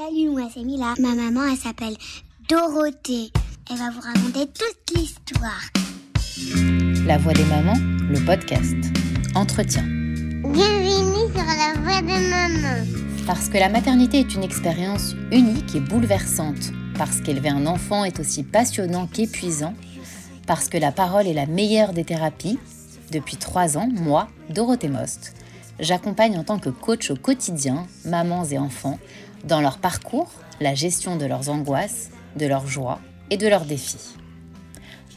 Salut, moi c'est Mila. Ma maman, elle s'appelle Dorothée. Elle va vous raconter toute l'histoire. La voix des mamans, le podcast. Entretien. Bienvenue sur la voix des mamans. Parce que la maternité est une expérience unique et bouleversante. Parce qu'élever un enfant est aussi passionnant qu'épuisant. Parce que la parole est la meilleure des thérapies. Depuis trois ans, moi, Dorothée Most, j'accompagne en tant que coach au quotidien mamans et enfants dans leur parcours, la gestion de leurs angoisses, de leurs joies et de leurs défis.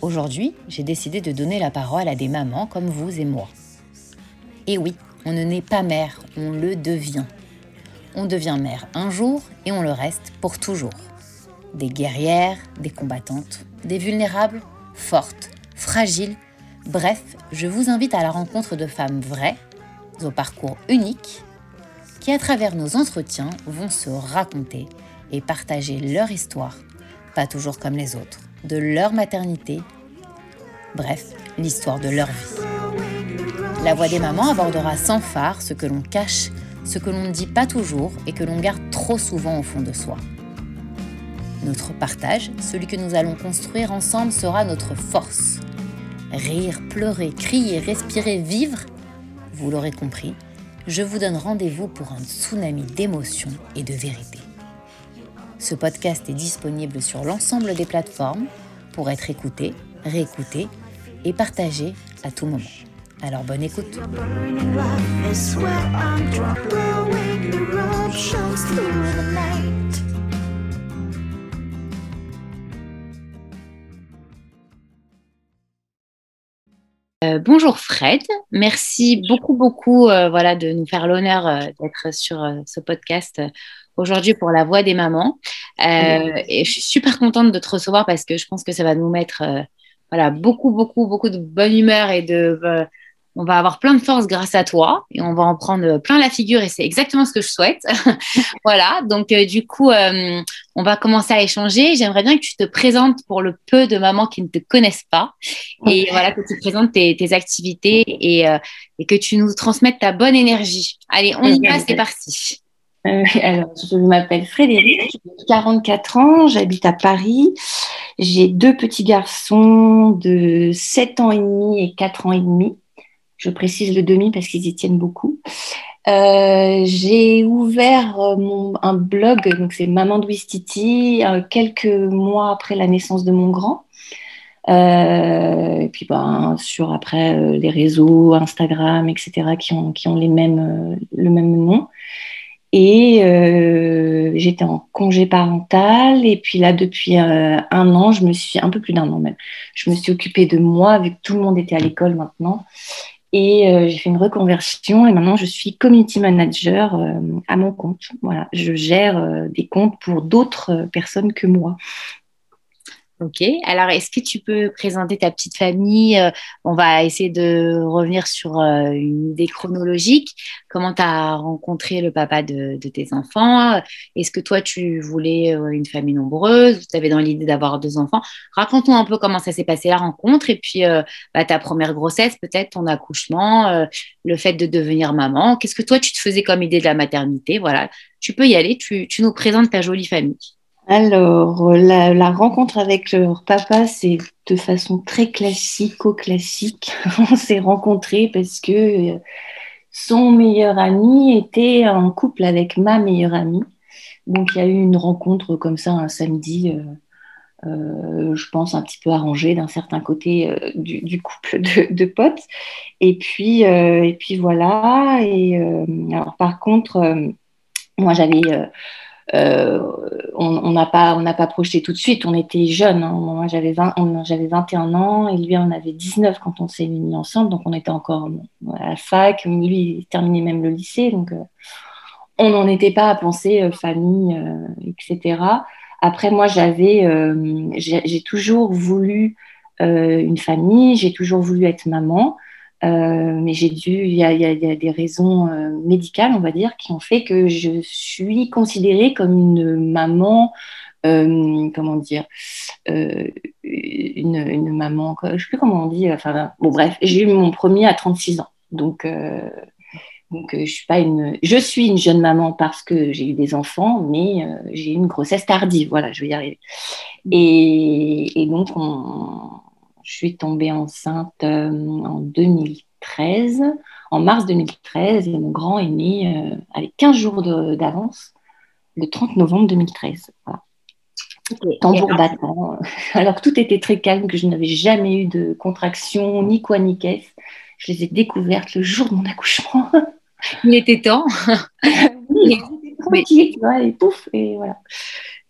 Aujourd'hui, j'ai décidé de donner la parole à des mamans comme vous et moi. Et oui, on ne naît pas mère, on le devient. On devient mère un jour et on le reste pour toujours. Des guerrières, des combattantes, des vulnérables, fortes, fragiles, bref, je vous invite à la rencontre de femmes vraies, au parcours unique qui, à travers nos entretiens, vont se raconter et partager leur histoire, pas toujours comme les autres, de leur maternité, bref, l'histoire de leur vie. La voix des mamans abordera sans phare ce que l'on cache, ce que l'on ne dit pas toujours et que l'on garde trop souvent au fond de soi. Notre partage, celui que nous allons construire ensemble, sera notre force. Rire, pleurer, crier, respirer, vivre, vous l'aurez compris, je vous donne rendez-vous pour un tsunami d'émotions et de vérité. Ce podcast est disponible sur l'ensemble des plateformes pour être écouté, réécouté et partagé à tout moment. Alors bonne écoute. Euh, bonjour Fred, merci beaucoup beaucoup euh, voilà de nous faire l'honneur euh, d'être sur ce podcast aujourd'hui pour la voix des mamans. Et je suis super contente de te recevoir parce que je pense que ça va nous mettre voilà beaucoup beaucoup beaucoup de bonne humeur et de on va avoir plein de force grâce à toi et on va en prendre plein la figure et c'est exactement ce que je souhaite. voilà, donc euh, du coup, euh, on va commencer à échanger. J'aimerais bien que tu te présentes pour le peu de mamans qui ne te connaissent pas et voilà que tu présentes tes, activités et, euh, et, que tu nous transmettes ta bonne énergie. Allez, on y va, c'est parti. alors, je m'appelle Frédéric, j'ai 44 ans, j'habite à Paris. J'ai deux petits garçons de 7 ans et demi et 4 ans et demi. Je précise le demi parce qu'ils y tiennent beaucoup. Euh, j'ai ouvert euh, mon, un blog, donc c'est Maman Douistiti, euh, quelques mois après la naissance de mon grand. et puis ben, sur après les réseaux, Instagram, etc., qui ont, qui ont les mêmes, le même nom. Et j'étais en congé parental. Et puis là, depuis un an, je me suis, un peu plus d'un an même, je me suis occupée de moi, vu que tout le monde était à l'école maintenant. Et euh, j'ai fait une reconversion et maintenant je suis community manager euh, à mon compte. Voilà, je gère euh, des comptes pour d'autres personnes que moi. Ok, alors est-ce que tu peux présenter ta petite famille? Euh, On va essayer de revenir sur euh, une idée chronologique. Comment tu as rencontré le papa de, tes enfants? Est-ce que toi, tu voulais euh, une famille nombreuse? Tu avais dans l'idée d'avoir deux enfants. Raconte-nous un peu comment ça s'est passé la rencontre. Et puis bah, ta première grossesse, peut-être ton accouchement, le fait de devenir maman. Qu'est-ce que toi, tu te faisais comme idée de la maternité? Voilà, tu peux y aller, tu nous présentes ta jolie famille. Alors, la, rencontre avec leur papa, c'est de façon très classico-classique. On s'est rencontrés parce que euh, son meilleur ami était en couple avec ma meilleure amie. Donc, il y a eu une rencontre comme ça un samedi, euh, euh, je pense un petit peu arrangée d'un certain côté du, couple de, potes. Et puis, et puis voilà. Et alors, par contre, moi, j'avais euh, on n'a pas, on pas projeté tout de suite. On était jeunes. Hein. Moi, j'avais j'avais 21 ans et lui, on avait 19 quand on s'est mis ensemble. Donc, on était encore à la fac. Lui, il terminait même le lycée. Donc, euh, on n'en était pas à penser euh, famille, etc. Après, moi, j'avais, j'ai toujours voulu une famille. J'ai toujours voulu être maman. Euh, mais j'ai dû, il y, a, des raisons euh, médicales, on va dire, qui ont fait que je suis considérée comme une maman, euh, comment dire, une, maman, je ne sais plus comment on dit, enfin, bon bref, j'ai eu mon premier à 36 ans. Donc, Donc, je suis pas une, je suis une jeune maman parce que j'ai eu des enfants, mais j'ai eu une grossesse tardive. Voilà, je vais y arriver. Et, donc, je suis tombée enceinte en 2013, en mars 2013, et mon grand est né avec 15 jours d'avance, le 30 novembre 2013. Voilà. Tambour battant. Alors que tout était très calme, que je n'avais jamais eu de contraction, ni quoi, ni caisse. Je les ai découvertes le jour de mon accouchement. Il était temps. oui, tranquille, tu vois, et pouf, et voilà.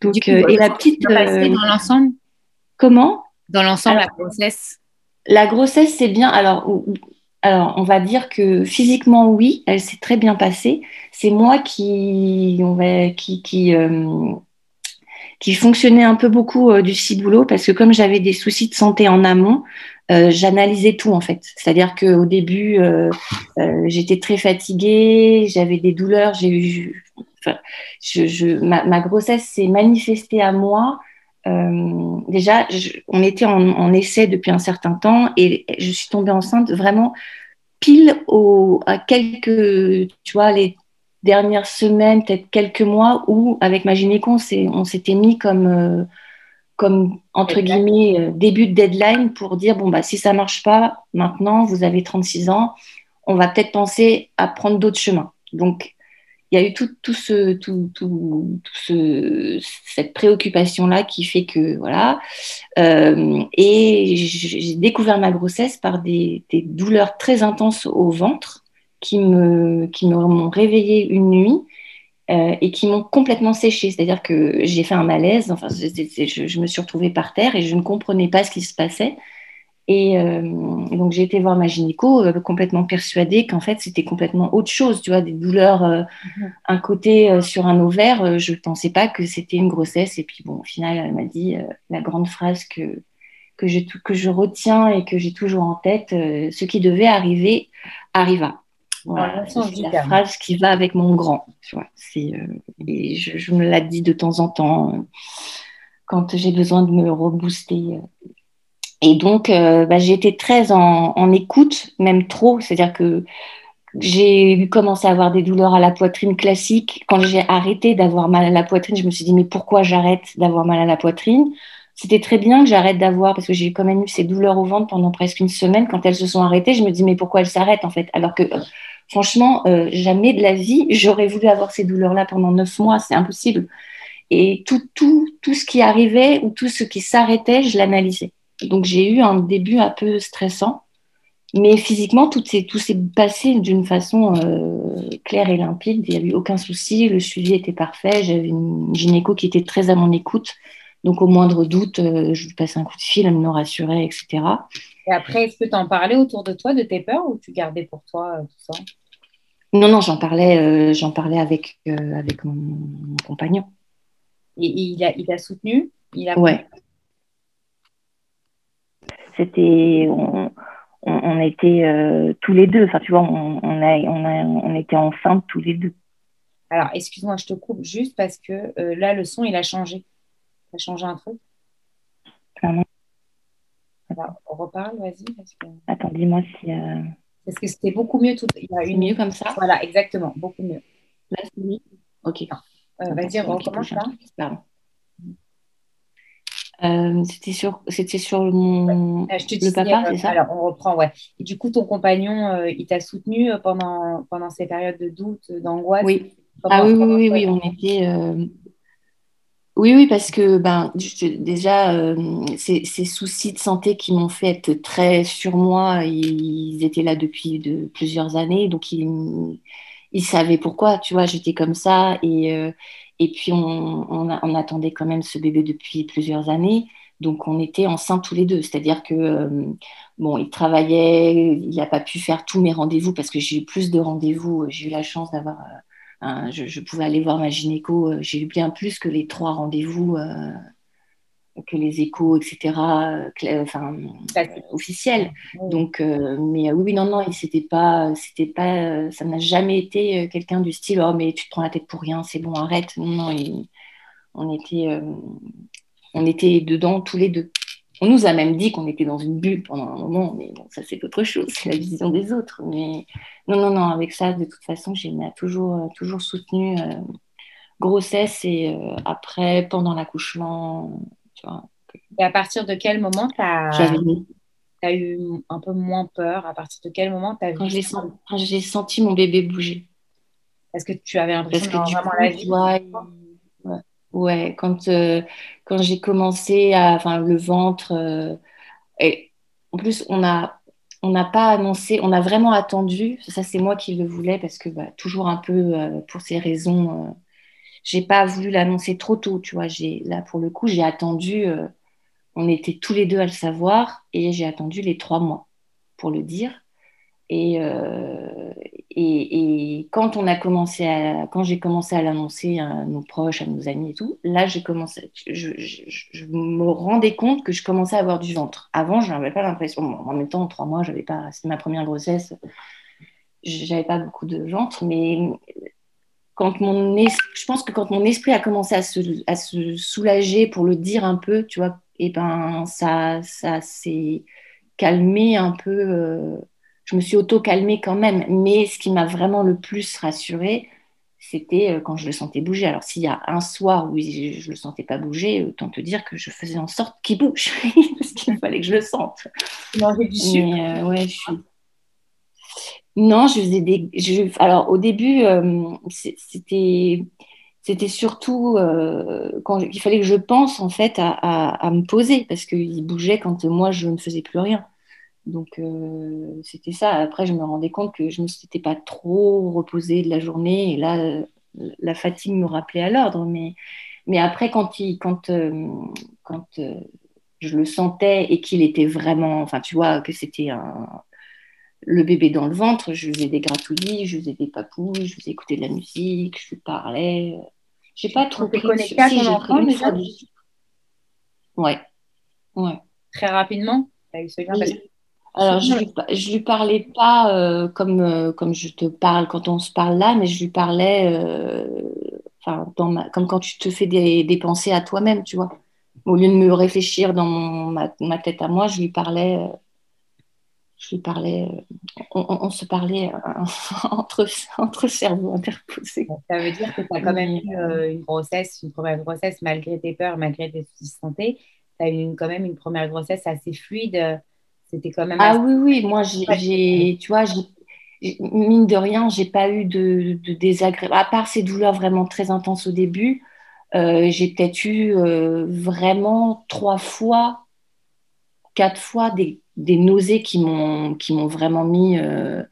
Donc, euh, et la petite. Euh, dans l'ensemble? Comment? Dans l'ensemble, la grossesse? La grossesse, c'est bien. Alors, alors, on va dire que physiquement, oui, elle s'est très bien passée. C'est moi qui, on va, qui, qui, euh, qui fonctionnait un peu beaucoup du ciboulot parce que comme j'avais des soucis de santé en amont, j'analysais tout en fait. C'est-à-dire qu'au début, j'étais très fatiguée, j'avais des douleurs, j'ai eu je, ma, grossesse s'est manifestée à moi. Euh, déjà, on était en, essai depuis un certain temps et je suis tombée enceinte vraiment pile au, à quelques, tu vois, les dernières semaines, peut-être quelques mois où, avec ma gynéco, on s'était mis comme, euh, comme entre guillemets, euh, début de deadline pour dire bon, bah, si ça marche pas maintenant, vous avez 36 ans, on va peut-être penser à prendre d'autres chemins. Donc, il y a eu tout, ce, tout, tout, ce, cette préoccupation-là qui fait que, voilà. Euh, et j'ai découvert ma grossesse par des, douleurs très intenses au ventre qui me, m'ont réveillée une nuit euh, et qui m'ont complètement séchée. C'est-à-dire que j'ai fait un malaise, enfin, je, je, me suis retrouvée par terre et je ne comprenais pas ce qui se passait. Et euh, donc j'ai été voir ma gynéco euh, complètement persuadée qu'en fait c'était complètement autre chose, tu vois, des douleurs euh, mhm. un côté sur un ovaire. je ne pensais pas que c'était une grossesse. Et puis bon, au final, elle m'a dit la grande phrase que que je, que je retiens et que j'ai toujours en tête, ce qui devait arriver arriva. Voilà, c'est la phrase qui va avec mon grand. Tu vois, et je, je, me la dis de temps en temps quand j'ai besoin de me rebooster et donc, euh, bah, j'ai été très en, écoute, même trop. C'est-à-dire que j'ai commencé à avoir des douleurs à la poitrine classiques. Quand j'ai arrêté d'avoir mal à la poitrine, je me suis dit, mais pourquoi j'arrête d'avoir mal à la poitrine? C'était très bien que j'arrête d'avoir, parce que j'ai quand même eu ces douleurs au ventre pendant presque une semaine. Quand elles se sont arrêtées, je me dis, mais pourquoi elles s'arrêtent en fait? Alors que, franchement, euh, jamais de la vie, j'aurais voulu avoir ces douleurs-là pendant neuf mois. C'est impossible. Et tout, tout, tout ce qui arrivait ou tout ce qui s'arrêtait, je l'analysais. Donc j'ai eu un début un peu stressant, mais physiquement, tout s'est, tout s'est passé d'une façon euh, claire et limpide. Il n'y a eu aucun souci, le suivi était parfait. J'avais une gynéco qui était très à mon écoute. Donc au moindre doute, euh, je lui passais un coup de fil, elle me rassurait, etc. Et après, est-ce que tu en parlais autour de toi de tes peurs ou tu gardais pour toi euh, tout ça? Non, non, j'en parlais, j'en parlais avec, avec mon, compagnon. Et, il, a, il soutenu? Il a Ouais c'était on, était euh, tous les deux. Enfin, tu vois, on, a, on, a, on était ensemble tous les deux. Alors, excuse-moi, je te coupe juste parce que euh, là, le son, il a changé. Il a changé un truc? Alors, on reparle, vas-y. Attends, dis-moi si. Euh, parce que c'était beaucoup mieux tout. Il y a une mieux comme ça? Voilà, exactement, beaucoup mieux. Là, c'est mieux. Ok. vas-y, on recommence là? Pardon. Euh, c'était sur, c'était sur mon je te le papa, c'est ça? Alors, on reprend, ouais. Et du coup, ton compagnon, euh, il t'a soutenu euh, pendant, pendant ces périodes de doute, d'angoisse? Oui. ah oui, oui, oui, oui, on était. Oui, oui, parce que ben, déjà, ces, ces, soucis de santé qui m'ont fait être très sur moi, ils, étaient là depuis de, plusieurs années, donc ils, ils savaient pourquoi, tu vois, j'étais comme ça. Et, et puis, on, attendait quand même ce bébé depuis plusieurs années. Donc, on était enceints tous les deux. C'est-à-dire que, euh, il travaillait, il n'a pas pu faire tous mes rendez-vous parce que j'ai eu plus de rendez-vous. J'ai eu la chance d'avoir. Euh, je, pouvais aller voir ma gynéco. Euh, j'ai eu bien plus que les trois rendez-vous que les échos, etc., enfin, officiels. Donc, euh, mais oui, non, non, c'était pas, c'était pas, ça n'a jamais été euh, quelqu'un du style, oh, mais tu te prends la tête pour rien, c'est bon, arrête. Non, non, on était, euh, on était dedans tous les deux. on nous a même dit qu'on était dans une bulle pendant un moment, mais bon, ça c'est autre chose, c'est la vision des autres. Mais non, non, non, avec ça, de toute façon, j'ai toujours, toujours soutenu grossesse et après, pendant l'accouchement, tu vois. Et à partir de quel moment tu as, as, eu un peu moins peur? À partir de quel moment tu as Quand j'ai senti, senti mon bébé bouger. Est-ce que tu avais l'impression que vraiment la vie ouais, ouais, quand, euh, quand j'ai commencé à. Enfin, le ventre. Euh, et en plus, on a. On n'a pas annoncé, on a vraiment attendu. Ça, c'est moi qui le voulais parce que bah, toujours un peu euh, pour ces raisons, j'ai pas voulu l'annoncer trop tôt. Tu vois, là pour le coup, j'ai attendu on était tous les deux à le savoir et j'ai attendu les trois mois pour le dire. Et, euh, et, quand on a commencé à, quand j'ai commencé à l'annoncer à nos proches, à nos amis et tout, là j'ai commencé, je, me rendais compte que je commençais à avoir du ventre. Avant, je n'avais pas l'impression. En même temps, trois mois, j'avais pas, c'était ma première grossesse, j'avais pas beaucoup de ventre, mais quand mon je pense que quand mon esprit a commencé à se, à se soulager pour le dire un peu, tu vois, et ben ça, ça s'est calmé un peu. Euh, je me suis auto-calmée quand même. Mais ce qui m'a vraiment le plus rassurée, c'était euh, quand je le sentais bouger. Alors, s'il y a un soir où je ne le sentais pas bouger, autant te dire que je faisais en sorte qu'il bouge, parce qu'il fallait que je le sente. Non, du euh, ouais, je suis... Non, je faisais des. Alors, au début, c'était c'était surtout euh, quand fallait que je pense en fait à, me poser parce qu'il bougeait quand moi je ne faisais plus rien. Donc euh, c'était ça. Après je me rendais compte que je ne m'étais pas trop reposée de la journée et là euh, la fatigue me rappelait à l'ordre. Mais, mais après quand, il, quand, quand je le sentais et qu'il était vraiment, enfin tu vois que c'était un, le bébé dans le ventre, je faisais des gratouillis, je faisais des papouilles, je faisais écouter de la musique, je lui parlais. J'ai pas trop pris connecté à ton enfant déjà Ouais. ouais. Très rapidement? Ce Alors, je lui, lui parlais pas euh, comme, euh, comme je te parle quand on se parle là, mais je lui parlais euh, dans comme quand tu te fais des, des pensées à toi-même, tu vois. Au lieu de me réfléchir dans ma, ma, tête à moi, je lui parlais je lui parlais, euh, on, se parlait euh, entre, entre cerveaux interposés. Ça veut dire que tu as quand même eu euh, une grossesse, une première grossesse, malgré tes peurs, malgré tes soucis de santé. Tu as eu quand même une première grossesse assez fluide. C'était quand même. Ah oui, oui, moi, j'ai, tu vois, mine de rien, j'ai pas eu de, de désagrément. À part ces douleurs vraiment très intenses au début, j'ai peut-être eu vraiment trois fois, quatre fois des des nausées qui m'ont qui m'ont vraiment mis euh,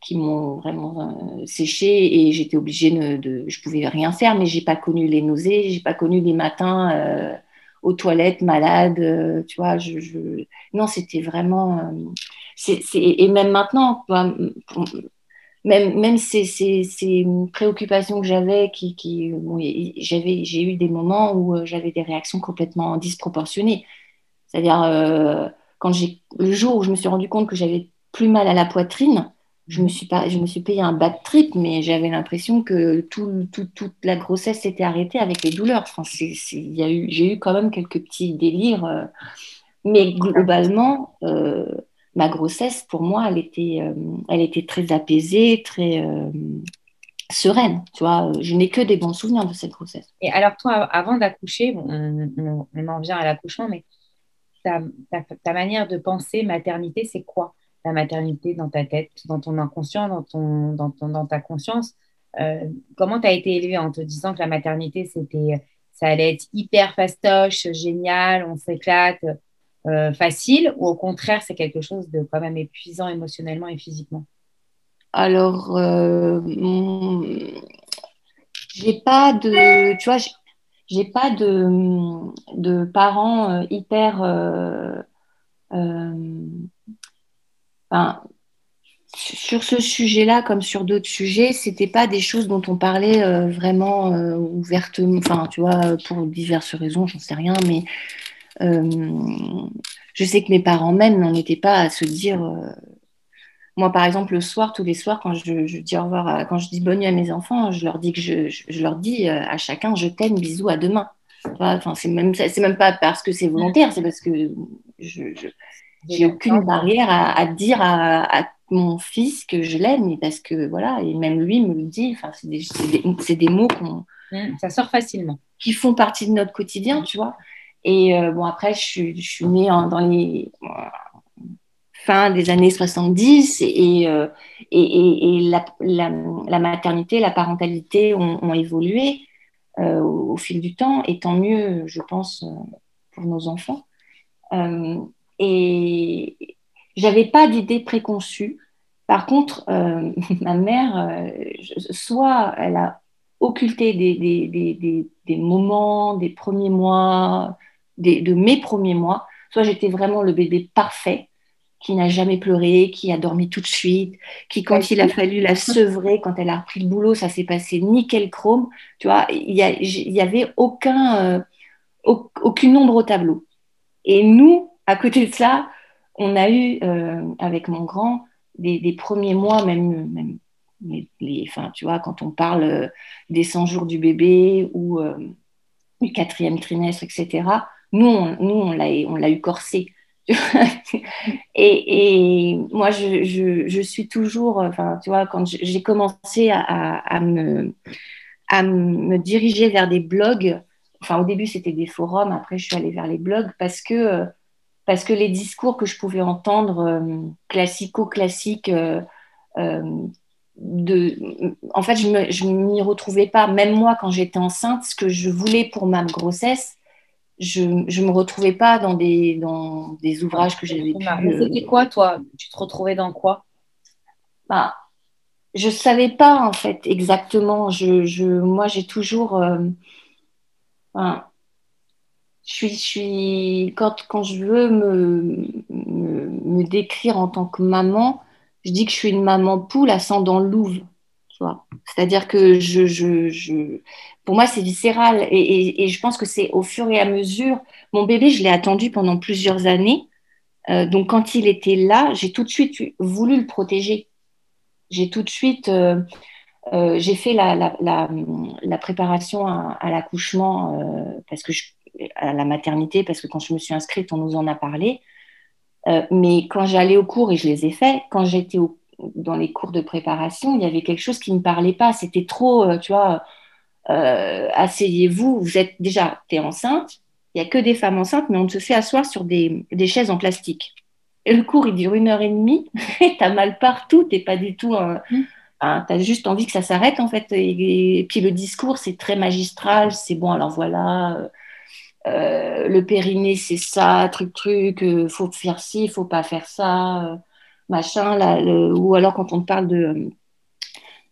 qui m'ont vraiment euh, séché et j'étais obligée de, de, je pouvais rien faire mais j'ai pas connu les nausées j'ai pas connu les matins euh, aux toilettes malade tu vois je, non c'était vraiment c'est, et même maintenant même même ces, ces, ces, préoccupations que j'avais qui, qui j'avais j'ai eu des moments où j'avais des réactions complètement disproportionnées. C'est-à-dire quand j'ai le jour où je me suis rendu compte que j'avais plus mal à la poitrine, je me suis pas, je me suis payé un bad trip, mais j'avais l'impression que tout, toute la grossesse s'était arrêtée avec les douleurs. Enfin, eu, j'ai eu quand même quelques petits délires, euh, mais globalement, euh, ma grossesse, pour moi, elle était, euh, elle était très apaisée, très sereine. Tu vois, je n'ai que des bons souvenirs de cette grossesse. Et alors toi, avant d'accoucher, on, en vient à l'accouchement, mais ta, manière de penser maternité, c'est quoi la maternité dans ta tête, dans ton inconscient, dans, ton, dans, ton, dans ta conscience euh, Comment tu as été élevée en te disant que la maternité, c'était, ça allait être hyper fastoche, génial, on s'éclate, euh, facile, ou au contraire, c'est quelque chose de quand même épuisant émotionnellement et physiquement? Alors, euh, j'ai pas de. Tu vois, j'ai pas de, parents euh, hyper. Euh, euh, sur ce sujet-là, comme sur d'autres sujets, c'était pas des choses dont on parlait vraiment ouvertement. Enfin, tu vois, pour diverses raisons, j'en sais rien, mais je sais que mes parents même n'en étaient pas à se dire moi, par exemple, le soir, tous les soirs, quand je, dis au revoir, quand je dis bonne nuit à mes enfants, je leur dis que je, leur dis euh, à chacun je t'aime, bisous, à demain. Enfin, c'est même, c'est même pas parce que c'est volontaire, c'est parce que je, j'ai aucune barrière à, dire à, mon fils que je l'aime, parce que voilà, et même lui me le dit. Enfin, c'est des, des, des, mots qu'on, mmh, ça sort facilement, qui font partie de notre quotidien, tu vois. Et euh, bon, après, je je suis née dans les fin des années 70 et, euh, et, et la, la, maternité, la parentalité ont, évolué euh, au, fil du temps, et tant mieux, je pense, pour nos enfants. Et j'avais pas d'idée préconçue. Par contre, euh, ma mère, euh, soit elle a occulté des, des, des, des, moments, des premiers mois, de mes premiers mois, soit j'étais vraiment le bébé parfait qui n'a jamais pleuré, qui a dormi tout de suite, qui quand il a fallu la sevrer, quand elle a repris le boulot, ça s'est passé nickel chrome. Tu vois, il n'y avait aucun, euh, aucune ombre au tableau. Et nous, à côté de ça, on a eu, euh, avec mon grand, des, premiers mois, même, même les, enfin, tu vois, quand on parle euh, des 100 jours du bébé ou du quatrième trimestre, etc., nous, on, nous, on l'a eu corsé. et, moi, je, suis toujours, enfin, tu vois, quand j'ai commencé à, me, diriger vers des blogs, enfin, au début, c'était des forums, après, je suis allée vers les blogs parce que parce que les discours que je pouvais entendre, euh, classico-classiques, euh, euh, de, en fait, je ne m'y retrouvais pas. Même moi, quand j'étais enceinte, ce que je voulais pour ma grossesse, je ne me retrouvais pas dans des, dans des ouvrages que j'avais pu... C'était quoi, toi? Tu te retrouvais dans quoi? Bah, Je ne savais pas, en fait, exactement. Je, je moi, j'ai toujours je suis, je suis quand, quand je veux me, me, décrire en tant que maman, je dis que je suis une maman poule ascendant louve. C'est-à-dire que je, je, je, pour moi, c'est viscéral. Et, je pense que c'est au fur et à mesure. Mon bébé, je l'ai attendu pendant plusieurs années. Euh, donc, quand il était là, j'ai tout de suite voulu le protéger. J'ai tout de suite. Euh, euh, j'ai fait la, la, préparation à, l'accouchement parce que à la maternité parce que quand je me suis inscrite, on nous en a parlé. Mais quand j'allais au cours, et je les ai faits, quand j'étais dans les cours de préparation, il y avait quelque chose qui ne me parlait pas. C'était trop, tu vois, euh, asseyez-vous, vous êtes déjà, tu es enceinte, il n'y a que des femmes enceintes, mais on te fait asseoir sur des, des chaises en plastique. Et le cours, il dure une heure et demie, tu as mal partout, tu pas du tout... Un, mmh. tu as juste envie que ça s'arrête en fait. Et, et, puis le discours, c'est très magistral, c'est bon, alors voilà, euh, le périnée, c'est ça, truc, truc, euh, faut faire ci, faut pas faire ça, euh, machin. Là, ou alors quand on te parle de,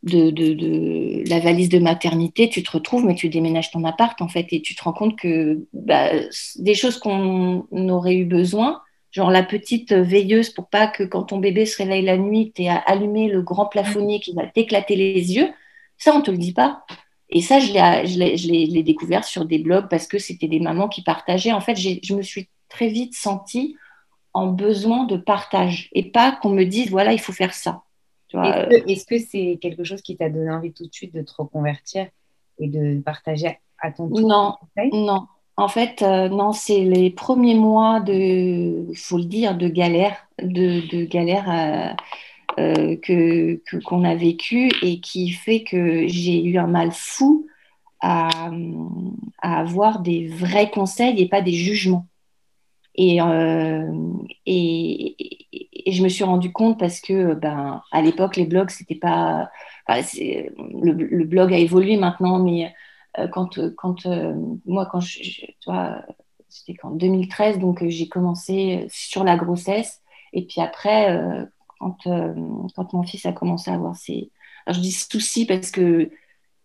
de, de, la valise de maternité, tu te retrouves, mais tu déménages ton appart, en fait, et tu te rends compte que bah, des choses qu'on aurait eu besoin, genre la petite veilleuse pour pas que quand ton bébé se réveille la nuit, tu aies à allumer le grand plafonnier qui va t'éclater les yeux, ça, on te le dit pas. Et ça, je l'ai découvert sur des blogs parce que c'était des mamans qui partageaient. En fait, je me suis très vite sentie en besoin de partage et pas qu'on me dise, voilà, il faut faire ça. Est-ce que c'est quelque chose qui t'a donné envie tout de suite de te reconvertir et de partager à ton tour Non, non. En fait, euh, non, c'est les premiers mois de, il faut le dire, de galère, de, de galère. Euh, que qu'on a vécu et qui fait que j'ai eu un mal fou à, à, avoir des vrais conseils et pas des jugements. Et, euh, et, et, je me suis rendu compte parce que ben, à l'époque, les blogs, c'était pas. le, blog a évolué maintenant, mais euh, quand, quand moi, quand je. tu vois, c'était qu'en 2013, donc j'ai commencé sur la grossesse. Et puis après, quand, euh, quand mon fils a commencé à avoir ses. Alors, je dis soucis parce que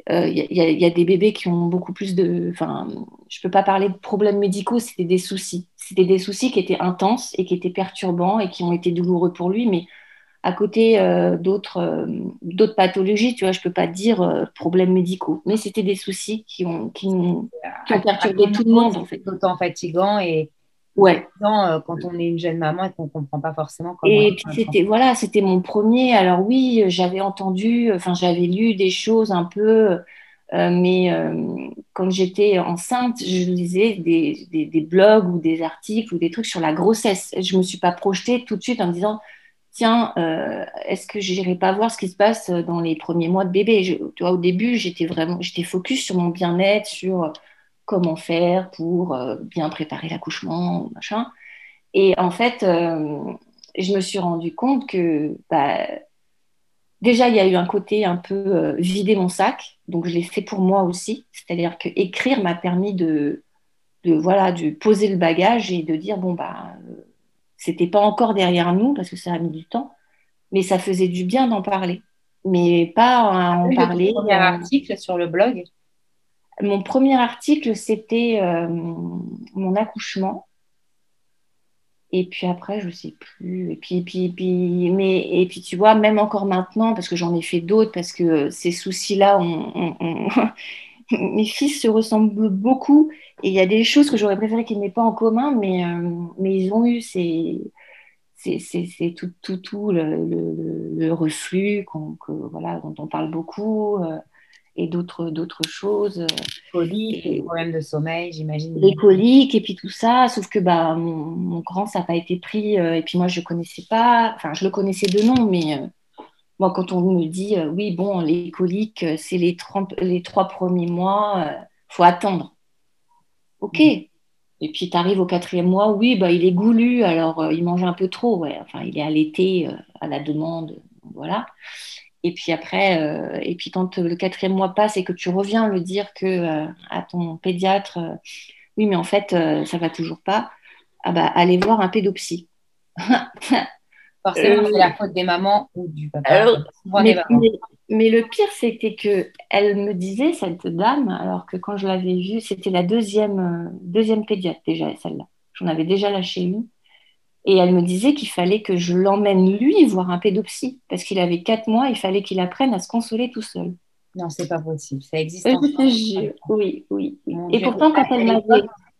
il euh, y, y, a des bébés qui ont beaucoup plus de. Enfin, je peux pas parler de problèmes médicaux, c'était des soucis. C'était des soucis qui étaient intenses et qui étaient perturbants et qui ont été douloureux pour lui, mais à côté euh, d'autres d'autres pathologies, tu vois, je peux pas dire problèmes médicaux, mais c'était des soucis qui ont qui, ont, qui ont perturbé tout le monde en fait. Autant fatigant et Ouais. Euh, quand on est une jeune maman et qu'on ne comprend pas forcément comment. Et puis c'était voilà, c'était mon premier. Alors oui, j'avais entendu, enfin j'avais lu des choses un peu mais quand j'étais enceinte, je lisais des, des, des, blogs ou des articles ou des trucs sur la grossesse. Je ne me suis pas projetée tout de suite en me disant tiens, euh, est-ce que j'irai pas voir ce qui se passe dans les premiers mois de bébé? Je, tu vois, Au début, j'étais vraiment j'étais focus sur mon bien-être, sur comment faire pour euh, bien préparer l'accouchement, machin. Et en fait, euh, je me suis rendu compte que bah, déjà, il y a eu un côté un peu vider mon sac, donc je l'ai fait pour moi aussi. C'est-à-dire que écrire m'a permis de, de, voilà, de poser le bagage et de dire bon, bah c'était pas encore derrière nous parce que ça a mis du temps, mais ça faisait du bien d'en parler. Mais pas en parler. Mon premier article sur le blog Mon premier article, c'était euh, mon accouchement. Et puis après, je sais plus. Et puis, puis, puis, mais, et puis, tu vois, même encore maintenant, parce que j'en ai fait d'autres, parce que ces soucis-là, mes fils se ressemblent beaucoup. Et il y a des choses que j'aurais préféré qu'ils n'aient pas en commun, mais, euh, mais ils ont eu ces, c'est tout, tout, tout le, le, reflux voilà, dont on parle beaucoup euh, et d'autres choses. Euh, coliques, les problèmes de sommeil, j'imagine. Les coliques et puis tout ça, sauf que bah, mon, grand, ça n'a pas été pris et puis moi, je ne connaissais pas, enfin, je le connaissais de nom, mais moi, quand on me dit, oui, bon, les coliques, c'est les, les trois premiers mois, il faut attendre. Ok. Et puis, tu arrives au quatrième mois, oui, bah, il est goulu, alors euh, il mange un peu trop, ouais. Enfin, il est allaité euh, à la demande, voilà. Et puis après, euh, et puis quand le quatrième mois passe et que tu reviens le dire que à ton pédiatre, oui, mais en fait, ça va toujours pas, ah bah, allez voir un pédopsie. Forcément, c'est la faute des mamans ou du papa. Mais, le pire, c'était que elle me disait, cette dame, alors que quand je l'avais vue, c'était la deuxième, euh, deuxième pédiatre déjà, celle-là. J'en avais déjà lâché une. Et elle me disait qu'il fallait que je l'emmène lui voir un pédopsie, parce qu'il avait quatre mois, il fallait qu'il apprenne à se consoler tout seul. Non, c'est pas possible. Ça existe. oui, oui. Et pourtant, quand elle m'avait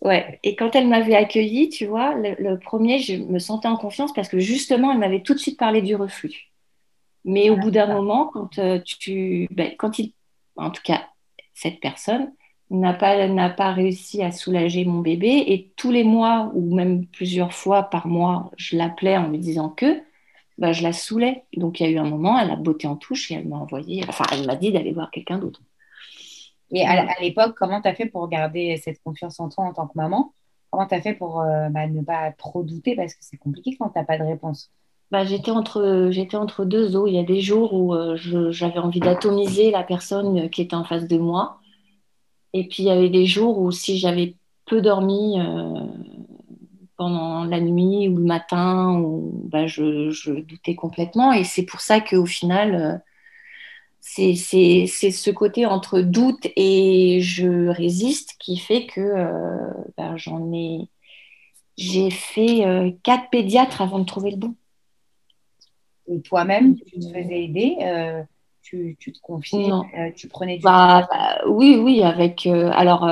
Ouais, et quand elle m'avait accueillie, tu vois, le, premier, je me sentais en confiance parce que justement, elle m'avait tout de suite parlé du reflux. Mais au bout d'un moment, quand euh, tu, ben, quand il, en tout cas, cette personne n'a pas, n'a pas réussi à soulager mon bébé et tous les mois ou même plusieurs fois par mois, je l'appelais en lui disant que, ben, je la saoulais. Donc il y a eu un moment, elle a botté en touche et elle m'a envoyé, enfin, elle m'a dit d'aller voir quelqu'un d'autre. Et à, l'époque, comment tu as fait pour garder cette confiance en toi en tant que maman? Comment tu as fait pour euh, bah, ne pas trop douter? Parce que c'est compliqué quand tu n'as pas de réponse. Bah, j'étais entre, j'étais entre deux eaux. Il y a des jours où euh, j'avais envie d'atomiser la personne qui était en face de moi. Et puis il y avait des jours où si j'avais peu dormi euh, pendant la nuit ou le matin, bah, je, je, doutais complètement. Et c'est pour ça qu'au final, c'est ce côté entre doute et je résiste qui fait que euh, ben, j'en ai. J'ai fait euh, quatre pédiatres avant de trouver le bon. Et toi-même, tu te faisais aider euh, tu, tu, te confiais Tu prenais du bah, bah, Oui, oui, avec. alors,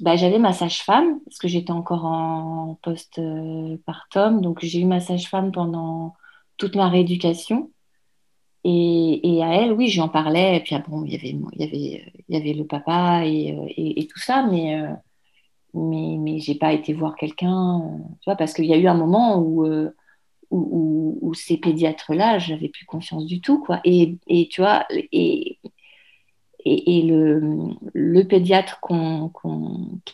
bah, j'avais ma sage-femme, parce que j'étais encore en post-partum. donc, j'ai eu ma sage-femme pendant toute ma rééducation. Et, à elle, oui, j'en parlais. Et puis, ah bon, il y avait, il y avait, il y avait le papa et, et, tout ça, mais, euh, mais, mais j'ai pas été voir quelqu'un, euh, tu vois, parce qu'il y a eu un moment où, euh, où, où, ces pédiatres-là, j'avais plus confiance du tout, quoi. Et, et tu vois, et, et, le, le, pédiatre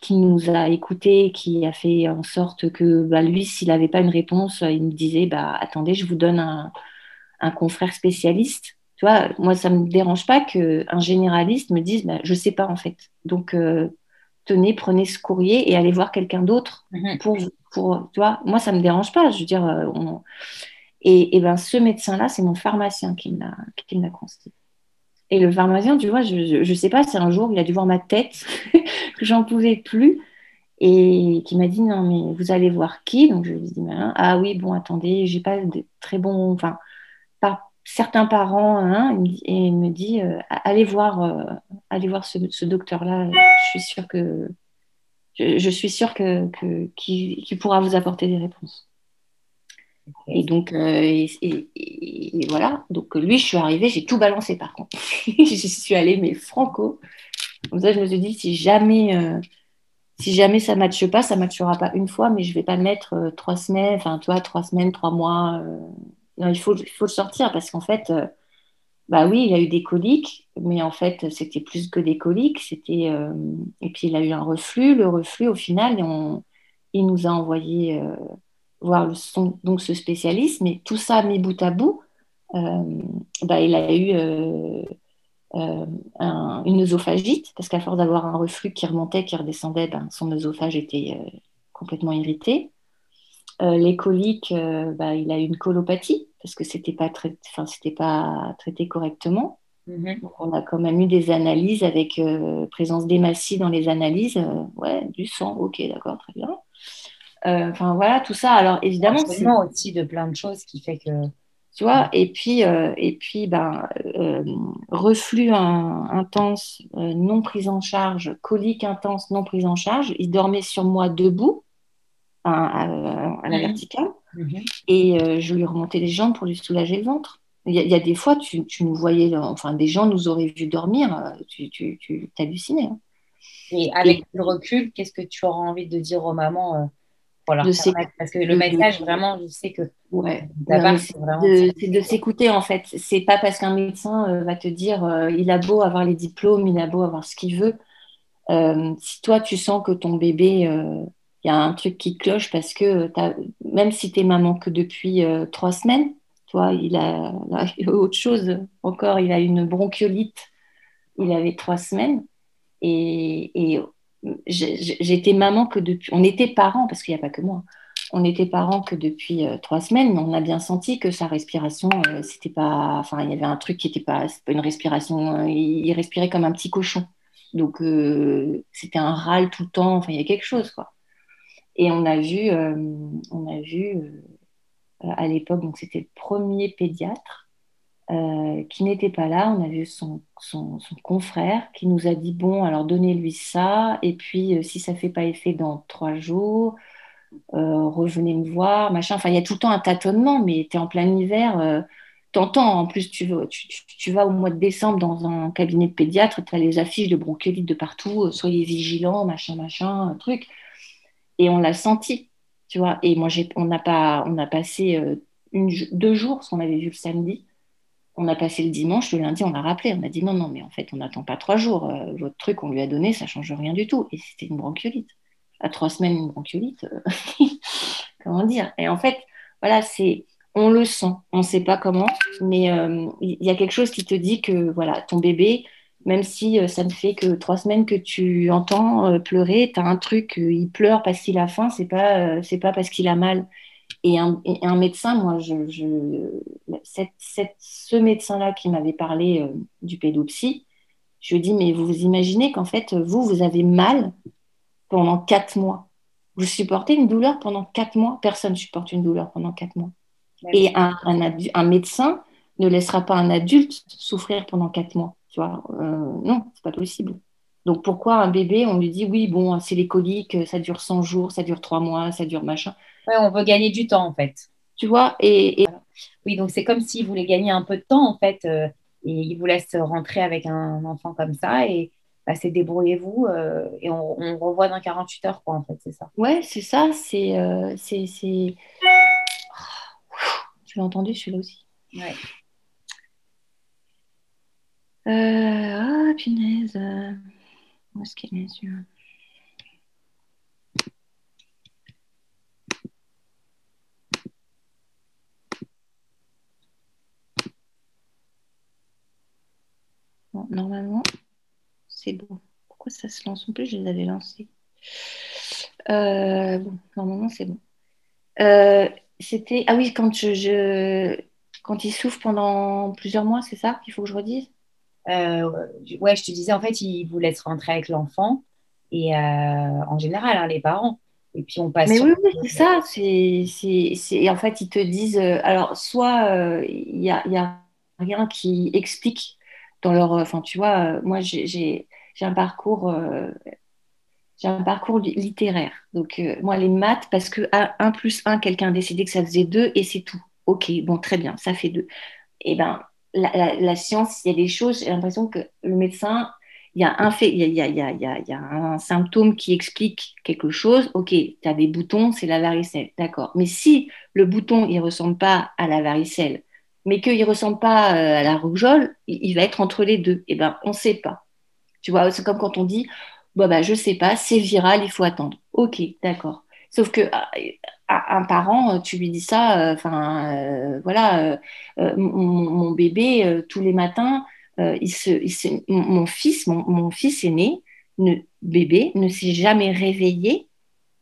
qui nous a écoutés, qui a fait en sorte que bah, lui, s'il n'avait pas une réponse, il me disait bah, Attendez, je vous donne un, un confrère spécialiste. Tu moi, ça ne me dérange pas qu'un généraliste me dise, bah, je ne sais pas en fait. Donc, euh, tenez, prenez ce courrier et allez voir quelqu'un d'autre mhm. pour, pour, tu vois, moi, ça ne me dérange pas. Je veux dire, euh, et, et, ben, ce médecin-là, c'est mon pharmacien qui me l'a conseillé. Et le pharmacien, tu vois, je ne sais pas si un jour il a dû voir ma tête, que j'en pouvais plus, et qui m'a dit non, mais vous allez voir qui? Donc je lui ai dit ben, ah oui, bon, attendez, j'ai pas de très bon, enfin, certains parents hein, et il me dit euh, allez voir, euh, allez voir ce, docteur-là. Je suis sûre que je, suis sûre que, qu'il pourra vous apporter des réponses. Et donc, et, voilà. Donc, lui, je suis arrivée, j'ai tout balancé par contre. je suis allée, mais franco. Comme ça, je me suis dit, si jamais, si jamais ça ne matche pas, ça ne matchera pas une fois, mais je ne vais pas mettre trois semaines, enfin, tu vois, trois semaines, trois mois. Non, il faut, le sortir parce qu'en fait, bah oui, il a eu des coliques, mais en fait, c'était plus que des coliques. C'était euh, et puis il a eu un reflux. Le reflux, au final, il nous a envoyé euh, voir donc ce spécialiste. Mais tout ça mis bout à bout, euh, bah, il a eu une œsophagite parce qu'à force d'avoir un reflux qui remontait, qui redescendait, ben, son œsophage était complètement irrité. Les coliques, bah, il a eu une colopathie parce que c'était pas traité, enfin c'était pas traité correctement. Mhm. Donc on a quand même eu des analyses avec euh, présence d'hématie dans les analyses, euh, ouais, du sang, ok, d'accord, très bien. Euh, enfin voilà, tout ça. Alors évidemment, c'est aussi de plein de choses qui fait que tu vois. Et puis et puis ben reflux intense, non prise en charge, colique intense, non prise en charge. Il dormait sur moi debout, à, la verticale. Mhm. Et euh, je lui remontais les jambes pour lui soulager le ventre. Il y, a, des fois, tu, nous voyais, enfin, des gens nous auraient vu dormir, euh, tu, tu, t'hallucinais. Hein. Et avec le recul, qu'est-ce que tu auras envie de dire aux mamans euh, Parce que le message, vraiment, je sais que ouais. c'est de, s'écouter en fait. C'est pas parce qu'un médecin va te dire il a beau avoir les diplômes, il a beau avoir ce qu'il veut. si toi tu sens que ton bébé il y a un truc qui cloche parce que même si tu es maman que depuis euh, trois semaines, toi, il a, autre chose encore, il a une bronchiolite, il avait trois semaines. Et, j'étais maman que depuis. On était parents, parce qu'il n'y a pas que moi. On était parents que depuis euh, trois semaines, mais on a bien senti que sa respiration, euh, c'était pas. Enfin, il y avait un truc qui n'était pas, une respiration. il, respirait comme un petit cochon. Donc, c'était un râle tout le temps. Enfin, il y a quelque chose, quoi. Et on a vu, euh, euh, à l'époque, donc c'était le premier pédiatre euh, qui n'était pas là. On a vu son, confrère qui nous a dit bon, alors donnez-lui ça, et puis si ça fait pas effet dans trois jours, revenez me voir, machin. Enfin, il y a tout le temps un tâtonnement, mais tu es en plein hiver. T'entends, en plus, tu, tu, tu, vas au mois de décembre dans un cabinet de pédiatre, tu as les affiches de bronchiolite de partout, soyez vigilants, machin, machin, truc. Et on l'a senti, tu vois. Et moi, on a, pas, on a passé euh, deux jours, parce qu'on avait vu le samedi. On a passé le dimanche, le lundi, on l'a rappelé. On a dit non, non, mais en fait, on n'attend pas trois jours. Euh, votre truc, on lui a donné, ça change rien du tout. Et c'était une bronchiolite. À trois semaines, une bronchiolite, euh, comment dire Et en fait, voilà, c'est on le sent, on ne sait pas comment, mais il y a quelque chose qui te dit que voilà, ton bébé, même si euh, ça ne fait que trois semaines que tu entends euh, pleurer, tu as un truc, euh, il pleure parce qu'il a faim, c'est pas, c'est pas parce qu'il a mal. Et un, médecin, moi, je, ce médecin-là qui m'avait parlé du pédopsie, je lui dis, mais vous vous imaginez qu'en fait, vous, vous avez mal pendant quatre mois. Vous supportez une douleur pendant quatre mois? Personne ne supporte une douleur pendant quatre mois. Et un, un, médecin ne laissera pas un adulte souffrir pendant quatre mois. Tu vois, euh, non, c'est pas possible. Donc pourquoi un bébé, on lui dit oui, bon, c'est les coliques, ça dure 100 jours, ça dure 3 mois, ça dure machin. Ouais, on veut gagner du temps en fait. Tu vois, et, oui, donc c'est comme s'il voulait gagner un peu de temps en fait, euh, et il vous laisse rentrer avec un enfant comme ça et bah, c'est débrouillez-vous euh, et on, revoit dans 48 heures quoi en fait, c'est ça. Ouais, c'est ça, c'est c'est tu l'as entendu celui-là aussi. Ouais. Euh, ah, punaise. Où est-ce qu'il est, celui Bon, normalement, c'est bon. Pourquoi ça se lance En plus, je les avais lancés. Euh, bon, normalement, c'est bon. Euh, c'était. Ah oui, quand je, quand il souffre pendant plusieurs mois, c'est ça qu'il faut que je redise? euh, ouais, je te disais, en fait, ils vous laissent rentrer avec l'enfant et euh, en général, hein, les parents. Et puis on passe. Mais oui, c'est ça. C'est, en fait, ils te disent. Euh, alors, soit il n'y a, y a, rien qui explique dans leur. Enfin, tu vois, moi, j'ai, un parcours j'ai un parcours littéraire. Donc, euh, moi, les maths, parce que 1 plus 1, quelqu'un a décidé que ça faisait 2 et c'est tout. Ok, bon, très bien, ça fait 2. Et eh ben, la, science, il y a des choses, j'ai l'impression que le médecin, il y a un fait, il y a, un symptôme qui explique quelque chose. Ok, tu as des boutons, c'est la varicelle, d'accord. Mais si le bouton, il ressemble pas à la varicelle, mais qu'il ressemble pas euh, à la rougeole, il, va être entre les deux. Eh ben, on ne sait pas. Tu vois, c'est comme quand on dit, bon, bah, je ne sais pas, c'est viral, il faut attendre. Ok, d'accord. Sauf que un parent, tu lui dis ça, euh, enfin, euh, voilà, mon, bébé, tous les matins, mon fils, mon, fils aîné, bébé, ne s'est jamais réveillé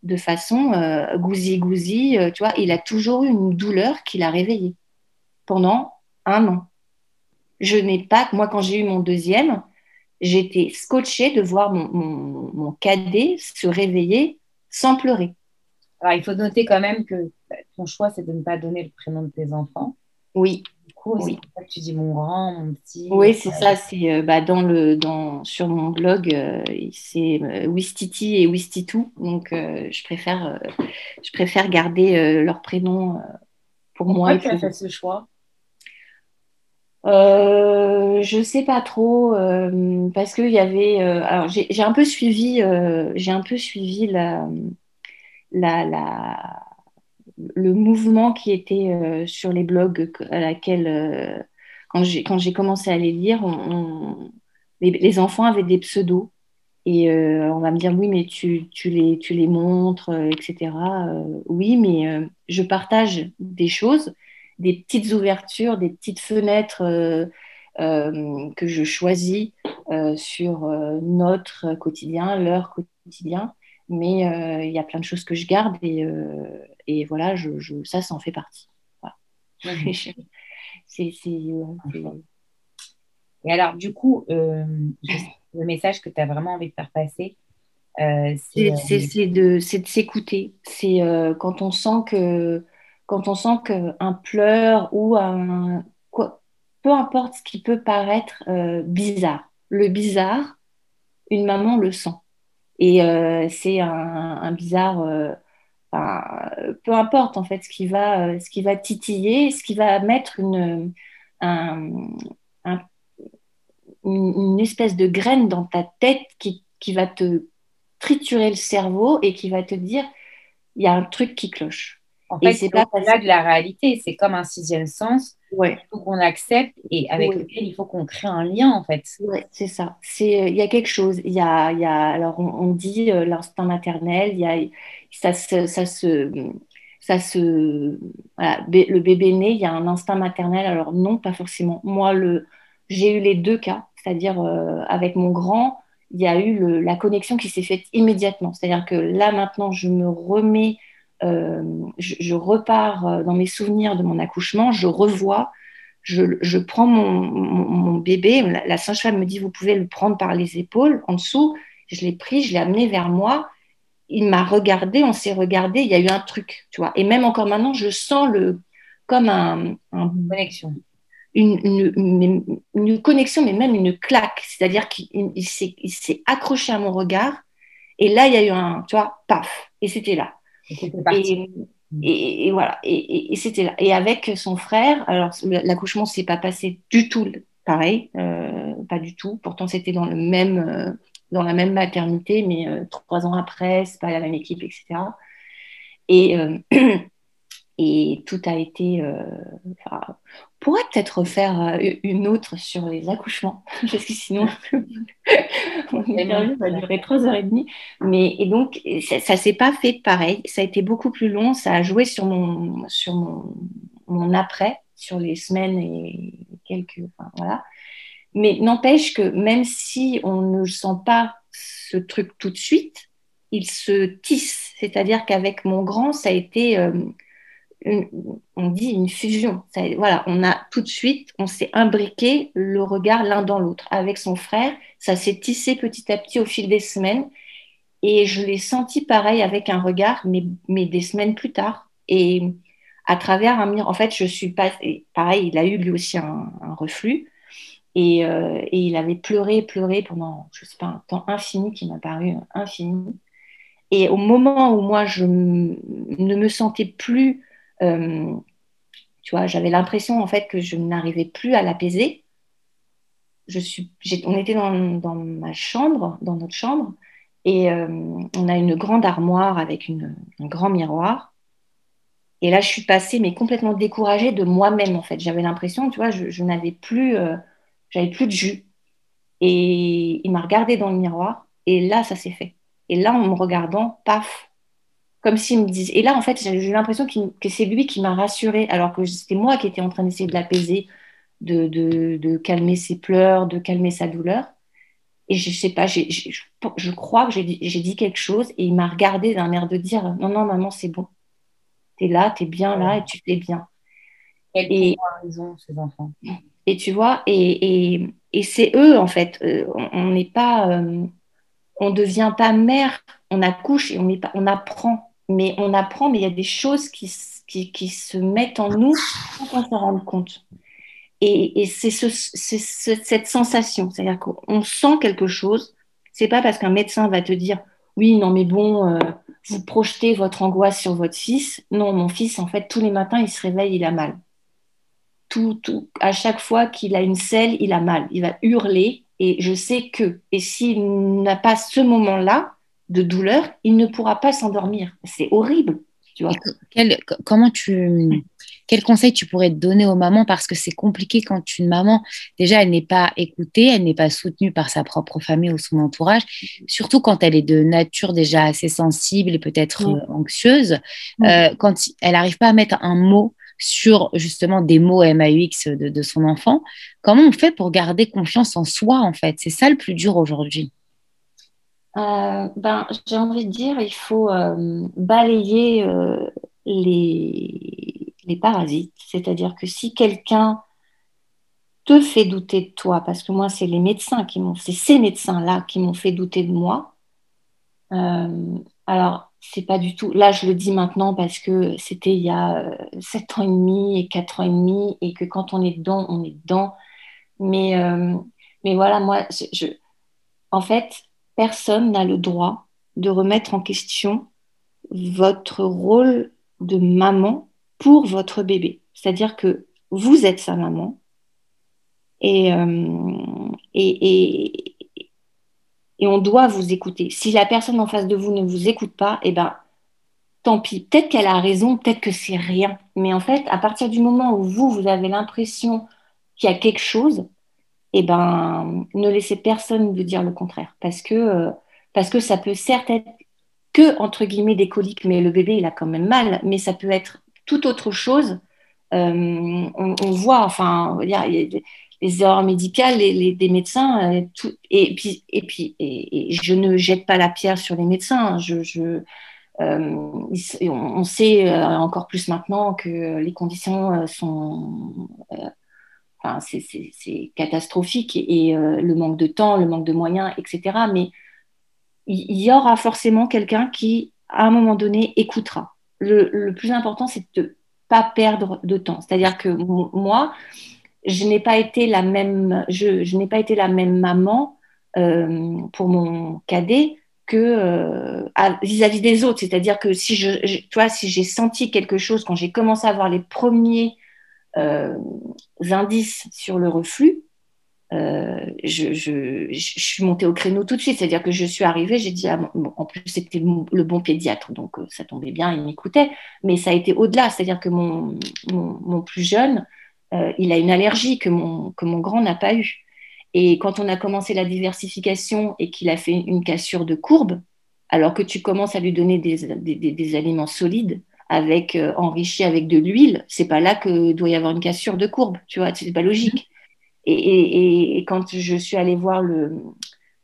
de façon gousi-gousi, tu vois, il a toujours eu une douleur qui l'a réveillé pendant un an. Je n'ai pas, moi quand j'ai eu mon deuxième, j'étais scotchée de voir mon, cadet se réveiller sans pleurer. Alors, il faut noter quand même que ton choix, c'est de ne pas donner le prénom de tes enfants. Oui. Du coup, c'est pour ça que tu dis mon grand, mon petit. Oui, c'est ça. C'est euh, bah, dans le, dans, sur mon blog, euh, c'est euh, Wistiti et Wistitou. Donc, je, préfère, je préfère garder leur prénom pour Pourquoi moi. tu as fait ce choix? Euh, je sais pas trop euh, parce qu'il y avait. Euh, alors j'ai un peu suivi, j'ai un peu suivi la, la, le mouvement qui était sur les blogs à laquelle j'ai quand j'ai commencé à les lire, les, enfants avaient des pseudos et on va me dire oui mais tu, tu les tu les montres etc. oui mais je partage des choses des petites ouvertures, des petites fenêtres euh, euh, que je choisis euh, sur notre quotidien, leur quotidien. Mais il y a plein de choses que je garde et, et voilà, je, ça, ça en fait partie. c'est, et alors, du coup, le message que tu as vraiment envie de faire passer, c'est, de, s'écouter. C'est quand on sent que quand on sent qu'un pleur ou un quoi, peu importe ce qui peut paraître euh, bizarre. Le bizarre, une maman le sent. Et euh, c'est un, bizarre, euh, peu importe en fait ce qui va, ce qui va titiller, ce qui va mettre une, une espèce de graine dans ta tête qui, qui va te triturer le cerveau et qui va te dire il y a un truc qui cloche. En fait, c'est pas là de la réalité, c'est comme un sixième sens ouais. faut qu'on accepte et avec lequel il faut qu'on crée un lien en fait. Ouais, c'est ça. C'est euh, il y a quelque chose. Il y a, y a alors on, dit euh, l'instinct maternel. Il y a ça se ça se ça se voilà, le bébé né. Il y a un instinct maternel. Alors non, pas forcément. Moi le j'ai eu les deux cas, c'est-à-dire euh, avec mon grand. Il y a eu le, la connexion qui s'est faite immédiatement. C'est-à-dire que là maintenant, je me remets euh, je, repars euh, dans mes souvenirs de mon accouchement, je revois, je, prends mon, bébé, la, sage-femme me dit, vous pouvez le prendre par les épaules en dessous, je l'ai pris, je l'ai amené vers moi, il m'a regardé, on s'est regardé, il y a eu un truc, tu vois. Et même encore maintenant, je sens le, comme un, connexion. Une, une, connexion, mais même une claque. C'est-à-dire qu'il s'est accroché à mon regard. Et là, il y a eu un, tu vois, paf. Et c'était là. Et, et, voilà, et, c'était là. Et avec son frère, alors l'accouchement s'est pas passé du tout pareil, euh, pas du tout. Pourtant, c'était dans le même, euh, dans la même maternité, mais euh, trois ans après, c'est pas la même équipe, etc. Et Et tout a été. Pourrait peut-être refaire euh, une autre sur les accouchements, parce que sinon, mon interview va durer trois heures et demie. Mais, et donc, ça ne s'est pas fait pareil. Ça a été beaucoup plus long. Ça a joué sur mon, sur mon, mon après, sur les semaines et quelques. Enfin, voilà. Mais n'empêche que même si on ne sent pas ce truc tout de suite, il se tisse. C'est-à-dire qu'avec mon grand, ça a été. Euh, on dit une fusion. voilà, on a tout de suite, on s'est imbriqué le regard l'un dans l'autre. Avec son frère, ça s'est tissé petit à petit au fil des semaines. Et je l'ai senti pareil avec un regard, mais, mais des semaines plus tard. Et à travers un mur, en fait, je suis pas. Pareil, il a eu lui aussi un, reflux. Et, euh, et, il avait pleuré, pleuré pendant, je sais pas, un temps infini qui m'a paru infini. Et au moment où moi, je ne me sentais plus, euh, tu vois, j'avais l'impression en fait que je n'arrivais plus à l'apaiser. Je suis, on était dans, ma chambre, dans notre chambre, et euh, on a une grande armoire avec un grand miroir. Et là, je suis passée, mais complètement découragée de moi-même, en fait. J'avais l'impression, tu vois, je, n'avais plus, euh, plus de jus. Et il m'a regardé dans le miroir, et là, ça s'est fait. Et là, en me regardant, paf, comme s'il me disait. Et là, en fait, j'ai eu l'impression que c'est lui qui m'a rassurée, alors que c'était moi qui étais en train d'essayer de l'apaiser, de, de, de, calmer ses pleurs, de calmer sa douleur. Et je sais pas, je crois que j'ai dit, quelque chose, et il m'a regardé d'un air de dire Non, non, maman, c'est bon. Tu es là, tu es bien là, et tu fais bien. Et, raison, ces enfants. Et tu vois, et, et, et c'est eux, en fait. Euh, on n'est pas. Euh, on ne devient pas mère, on accouche et on, pas, on apprend. Mais on apprend, mais il y a des choses qui, qui, se mettent en nous sans qu'on s'en rende compte. Et, c'est ce, cette sensation, c'est-à-dire qu'on sent quelque chose. C'est pas parce qu'un médecin va te dire oui, non, mais bon, euh, vous projetez votre angoisse sur votre fils. Non, mon fils, en fait, tous les matins, il se réveille, il a mal. Tout, tout, à chaque fois qu'il a une selle, il a mal. Il va hurler et je sais que, et s'il n'a pas ce moment-là de douleur, il ne pourra pas s'endormir. C'est horrible. Tu vois. Quel, comment tu, quel conseil tu pourrais donner aux mamans? Parce que c'est compliqué quand une maman, déjà, elle n'est pas écoutée, elle n'est pas soutenue par sa propre famille ou son entourage, surtout quand elle est de nature déjà assez sensible et peut-être euh, anxieuse, euh, quand elle n'arrive pas à mettre un mot sur justement des mots MAUX de, de son enfant, comment on fait pour garder confiance en soi en fait? C'est ça le plus dur aujourd'hui. Euh, ben, j'ai envie de dire, il faut euh, balayer euh, les, les, parasites. C'est-à-dire que si quelqu'un te fait douter de toi, parce que moi, c'est les médecins qui m'ont, c'est ces médecins-là qui m'ont fait douter de moi. alors, c'est pas du tout. Là, je le dis maintenant parce que c'était il y a 7 ans et demi et 4 ans et demi, et que quand on est dedans, on est dedans. Mais, mais voilà, moi, je, en fait, personne n'a le droit de remettre en question votre rôle de maman pour votre bébé. C'est-à-dire que vous êtes sa maman et, euh, et, on doit vous écouter. Si la personne en face de vous ne vous écoute pas, eh ben, tant pis. Peut-être qu'elle a raison, peut-être que c'est rien. Mais en fait, à partir du moment où vous, vous avez l'impression qu'il y a quelque chose, eh ben, ne laissez personne vous dire le contraire. Parce que, euh, parce que ça peut certes être que, entre guillemets, des coliques, mais le bébé, il a quand même mal, mais ça peut être tout autre chose. Euh, on, voit, enfin, les, erreurs médicales, les, des médecins, euh, et puis, et puis et, je ne jette pas la pierre sur les médecins. On, sait encore plus maintenant que les conditions sont c'est catastrophique et, euh, le manque de temps, le manque de moyens, etc. Mais il y, aura forcément quelqu'un qui, à un moment donné, écoutera. Le, plus important, c'est de ne pas perdre de temps. C'est-à-dire que moi, je n'ai pas été la même, je, n'ai pas été la même maman euh, pour mon cadet que euh, vis-à-vis des autres. C'est-à-dire que si si j'ai senti quelque chose quand j'ai commencé à avoir les premiers indices sur le reflux, euh, je, suis montée au créneau tout de suite. C'est-à-dire que je suis arrivée, j'ai dit, en plus c'était le bon pédiatre, donc euh, ça tombait bien, il m'écoutait, mais ça a été au-delà. C'est-à-dire que mon, plus jeune, il a une allergie que mon, grand n'a pas eu. Et quand on a commencé la diversification et qu'il a fait une cassure de courbe, alors que tu commences à lui donner des aliments solides, avec euh, enrichi avec de l'huile, c'est pas là que doit y avoir une cassure de courbe, tu vois, c'est pas logique. Et, quand je suis allée voir le,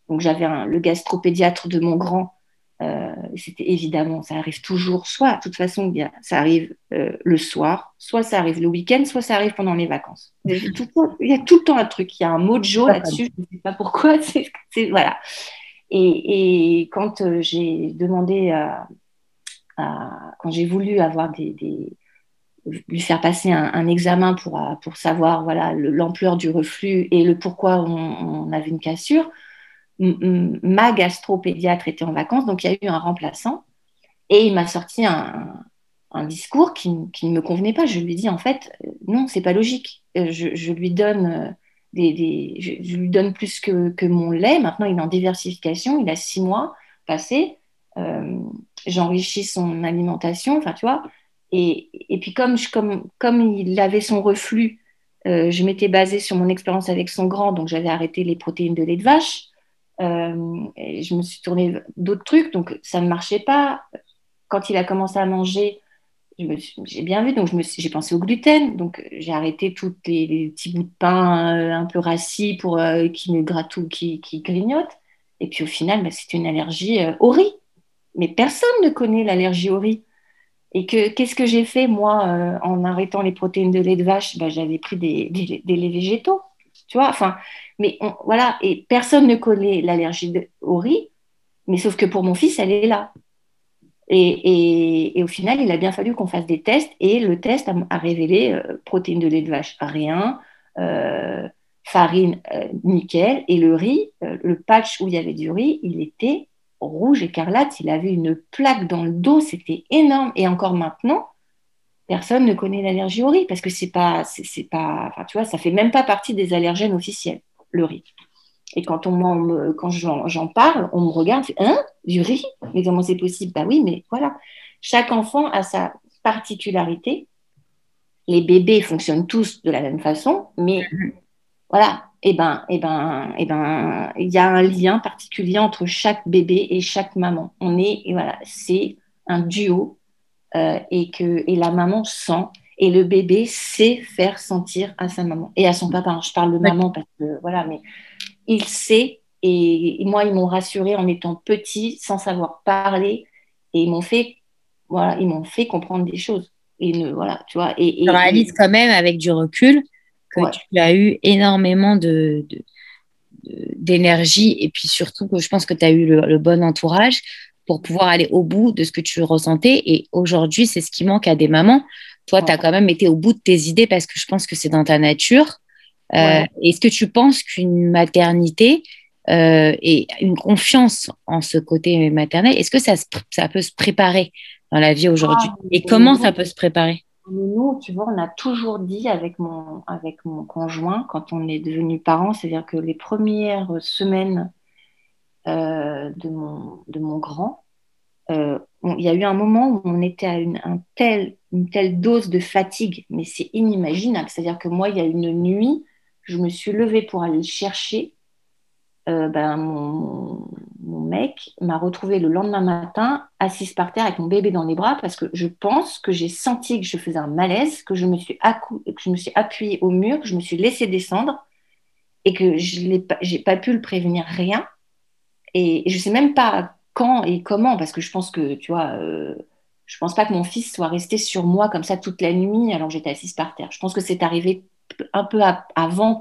donc j'avais le gastropédiatre de mon grand, euh, c'était évidemment, ça arrive toujours, soit de toute façon, ça arrive euh, le soir, soit ça arrive le week-end, soit ça arrive pendant les vacances. Il y, a tout, le temps un truc, il y a un mot de jaune là-dessus, je ne sais pas pourquoi, c'est voilà. Et, et quand j'ai demandé à, quand j'ai voulu avoir des, lui faire passer un, examen pour, euh, pour savoir voilà l'ampleur du reflux et le pourquoi on, avait une cassure, ma gastropédiatre était en vacances, donc il y a eu un remplaçant. Et il m'a sorti un, discours qui, ne me convenait pas. Je lui dit, en fait, non, c'est pas logique. Je, lui donne des, je, lui donne plus que, que, mon lait. Maintenant, il est en diversification. Il a six mois passés. J'enrichis son alimentation. Enfin, tu vois. Et, et puis, comme, comme, comme il avait son reflux, euh, je m'étais basée sur mon expérience avec son grand, donc j'avais arrêté les protéines de lait de vache. Euh, et je me suis tournée d'autres trucs, donc ça ne marchait pas. Quand il a commencé à manger, j'ai bien vu, donc j'ai pensé au gluten, donc j'ai arrêté tous les, petits bouts de pain euh, un peu rassis pour qui me gratouillent, qui, qui grignotent. Et puis au final, bah, c'est une allergie au riz. Mais personne ne connaît l'allergie au riz. Et que qu'est-ce que j'ai fait moi euh, en arrêtant les protéines de lait de vache? Ben, J'avais pris des, des, laits végétaux, tu vois. Enfin, mais voilà, et personne ne connaît l'allergie au riz, mais sauf que pour mon fils, elle est là. Et, et, au final, il a bien fallu qu'on fasse des tests, et le test a, révélé euh, protéines de lait de vache, rien, euh, farine, nickel, et le riz, le patch où il y avait du riz, il était rouge écarlate, il avait une plaque dans le dos, c'était énorme. Et encore maintenant, personne ne connaît l'allergie au riz parce que c'est pas, c'est pas, enfin, tu vois, ça fait même pas partie des allergènes officiels, le riz. Et quand on quand j'en parle, on me regarde, fait, hein, du riz? Mais comment c'est possible? Bah oui, mais voilà. Chaque enfant a sa particularité. Les bébés fonctionnent tous de la même façon, mais mm-hmm. voilà, eh ben, eh ben, eh ben, il y a un lien particulier entre chaque bébé et chaque maman. On est, voilà, c'est un duo euh, et que et la maman sent et le bébé sait faire sentir à sa maman et à son papa. Je parle de maman parce que voilà, mais il sait et, moi ils m'ont rassuré en étant petit, sans savoir parler et ils m'ont fait, voilà, ils m'ont fait comprendre des choses. Et ne, voilà, tu vois. Et, et, réalises quand même avec du recul que tu as eu énormément de, d'énergie et puis surtout que je pense que tu as eu le, bon entourage pour pouvoir aller au bout de ce que tu ressentais. Et aujourd'hui, c'est ce qui manque à des mamans. Toi, tu as quand même été au bout de tes idées parce que je pense que c'est dans ta nature. Euh, est-ce que tu penses qu'une maternité euh, et une confiance en ce côté maternel, est-ce que ça, ça peut se préparer dans la vie aujourd'hui? Ah, Et comment ça peut se préparer? Nous, tu vois, on a toujours dit avec mon, conjoint, quand on est devenu parents, c'est-à-dire que les premières semaines euh, de, mon, grand, euh, il y a eu un moment où on était à une, une telle dose de fatigue, mais c'est inimaginable. C'est-à-dire que moi, il y a une nuit, je me suis levée pour aller le chercher. Euh, ben, mon, mon mec m'a retrouvée le lendemain matin assise par terre avec mon bébé dans les bras parce que je pense que j'ai senti que je faisais un malaise, que je me suis, que je me suis appuyée au mur, que je me suis laissée descendre et que je n'ai pas, pas pu le prévenir rien. Et, je ne sais même pas quand et comment parce que je pense que, tu vois, euh, je pense pas que mon fils soit resté sur moi comme ça toute la nuit alors que j'étais assise par terre. Je pense que c'est arrivé un peu avant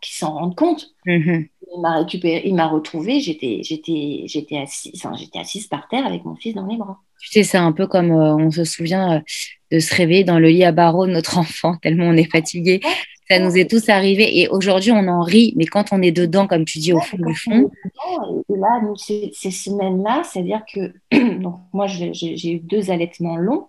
qu'il s'en rende compte. Mm-hmm. Il m'a récupéré, il m'a retrouvé, j'étais, j'étais, j'étais assise, j'étais assise par terre avec mon fils dans les bras. Tu sais, c'est un peu comme euh, on se souvient euh, de se réveiller dans le lit à barreaux de notre enfant, tellement on est fatigué. Ça nous est tous arrivé et aujourd'hui on en rit, mais quand on est dedans, comme tu dis, au fond du fond. Et là, ces, semaines-là, c'est-à-dire que donc, moi j'ai eu deux allaitements longs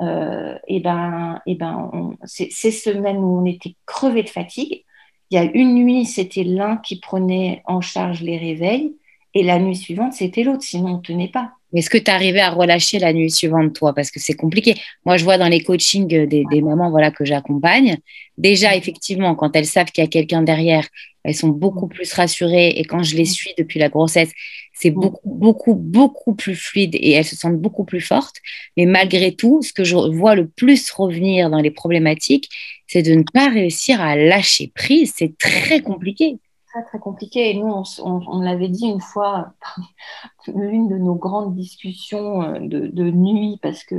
euh, et ben, et ben ces semaines où on était crevé de fatigue, il y a une nuit, c'était l'un qui prenait en charge les réveils, et la nuit suivante, c'était l'autre, sinon on ne tenait pas. Est-ce que tu arrivais à relâcher la nuit suivante, toi? Parce que c'est compliqué. Moi, je vois dans les coachings des, des mamans voilà, que j'accompagne, déjà, effectivement, quand elles savent qu'il y a quelqu'un derrière, elles sont beaucoup plus rassurées. Et quand je les suis depuis la grossesse, c'est beaucoup, beaucoup, beaucoup plus fluide et elles se sentent beaucoup plus fortes. Mais malgré tout, ce que je vois le plus revenir dans les problématiques, c'est de ne pas réussir à lâcher prise. C'est très compliqué très très compliqué. Et nous, on, l'avait dit une fois, l'une de nos grandes discussions euh, de, nuit, parce que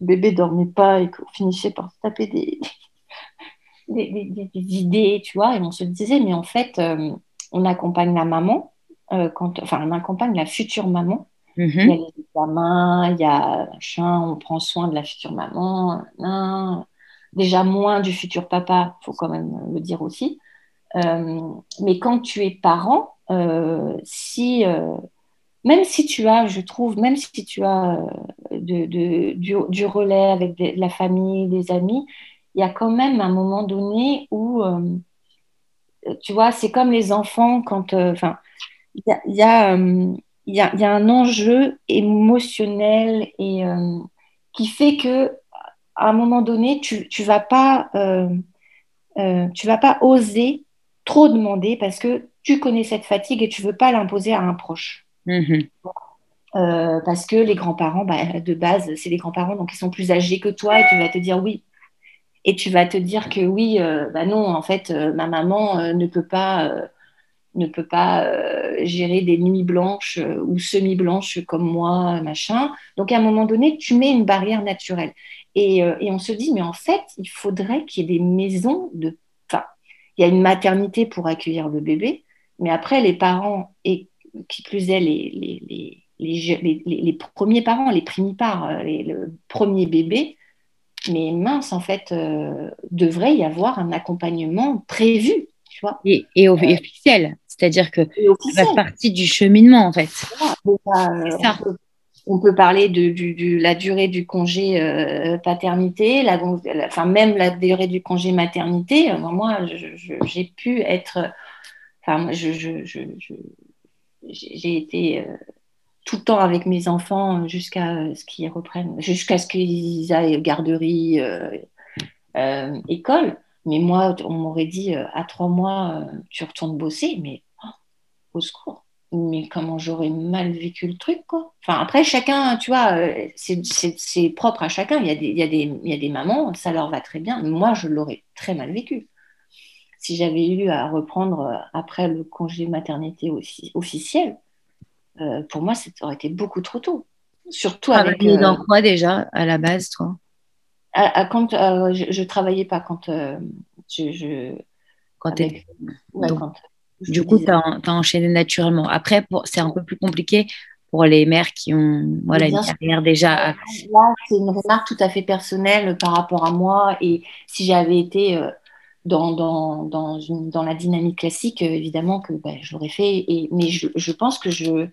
bébé dormait pas et qu'on finissait par se taper des, des, idées, tu vois. Et on se disait, mais en fait, euh, on accompagne la maman, euh, quand, enfin, on accompagne la future maman. Mm-hmm. Il y a les examens, il y a machin, on prend soin de la future maman. Déjà moins du futur papa, faut quand même le dire aussi. Euh, mais quand tu es parent, si même si tu as, je trouve, même si tu as de, du, relais avec la famille, des amis, il y a quand même un moment donné où, tu vois, c'est comme les enfants quand, enfin, il y a, il y, a, y a, un enjeu émotionnel et euh, qui fait que à un moment donné, tu ne vas, pas, euh, euh, tu vas pas oser trop demander parce que tu connais cette fatigue et tu veux pas l'imposer à un proche. Mm-hmm. parce que les grands-parents, bah, de base, c'est les grands-parents, donc ils sont plus âgés que toi et tu vas te dire oui. Et tu vas te dire que oui, bah non, en fait, ma maman ne peut pas ne peut pas euh, gérer des nuits blanches euh, ou semi-blanches comme moi, machin. Donc à un moment donné, tu mets une barrière naturelle. Et, euh, et on se dit, mais en fait, il faudrait qu'il y ait des maisons de... Enfin, il y a une maternité pour accueillir le bébé, mais après, les parents, et qui plus est, les, les, les, les premiers parents, les primipares, le premier bébé, mais mince, en fait, devrait y avoir un accompagnement prévu. Tu vois et, officiel. C'est-à-dire que ça fait partie du cheminement, en fait. ça. On, peut, parler de, la durée du congé euh, paternité, la, enfin même la durée du congé maternité. Euh, moi, j'ai pu être. Enfin, j'ai été euh, tout le temps avec mes enfants jusqu'à ce qu'ils reprennent, jusqu'à ce qu'ils aillent garderie, école. Mais moi, on m'aurait dit à trois mois, tu retournes bosser, mais au secours. Mais comment j'aurais mal vécu le truc, quoi. Enfin, après, chacun, tu vois, euh, c'est propre à chacun. Il y, a des, il, y a des, il y a des mamans, ça leur va très bien. Moi, je l'aurais très mal vécu. Si j'avais eu à reprendre euh, après le congé maternité officiel, euh, pour moi, ça aurait été beaucoup trop tôt. Surtout avec. Euh, dans quoi déjà, à la base, toi? À, quand je, ne travaillais pas quand je, je quand, avec, ouais, quand du coup, tu as, enchaîné naturellement. Après, c'est un peu plus compliqué pour les mères qui ont voilà, une carrière déjà. Là, c'est une remarque tout à fait personnelle par rapport à moi. Et si j'avais été euh, dans, dans, dans, une, dans, la dynamique classique, euh, évidemment que ben, je l'aurais fait. Et, mais je, je, pense que je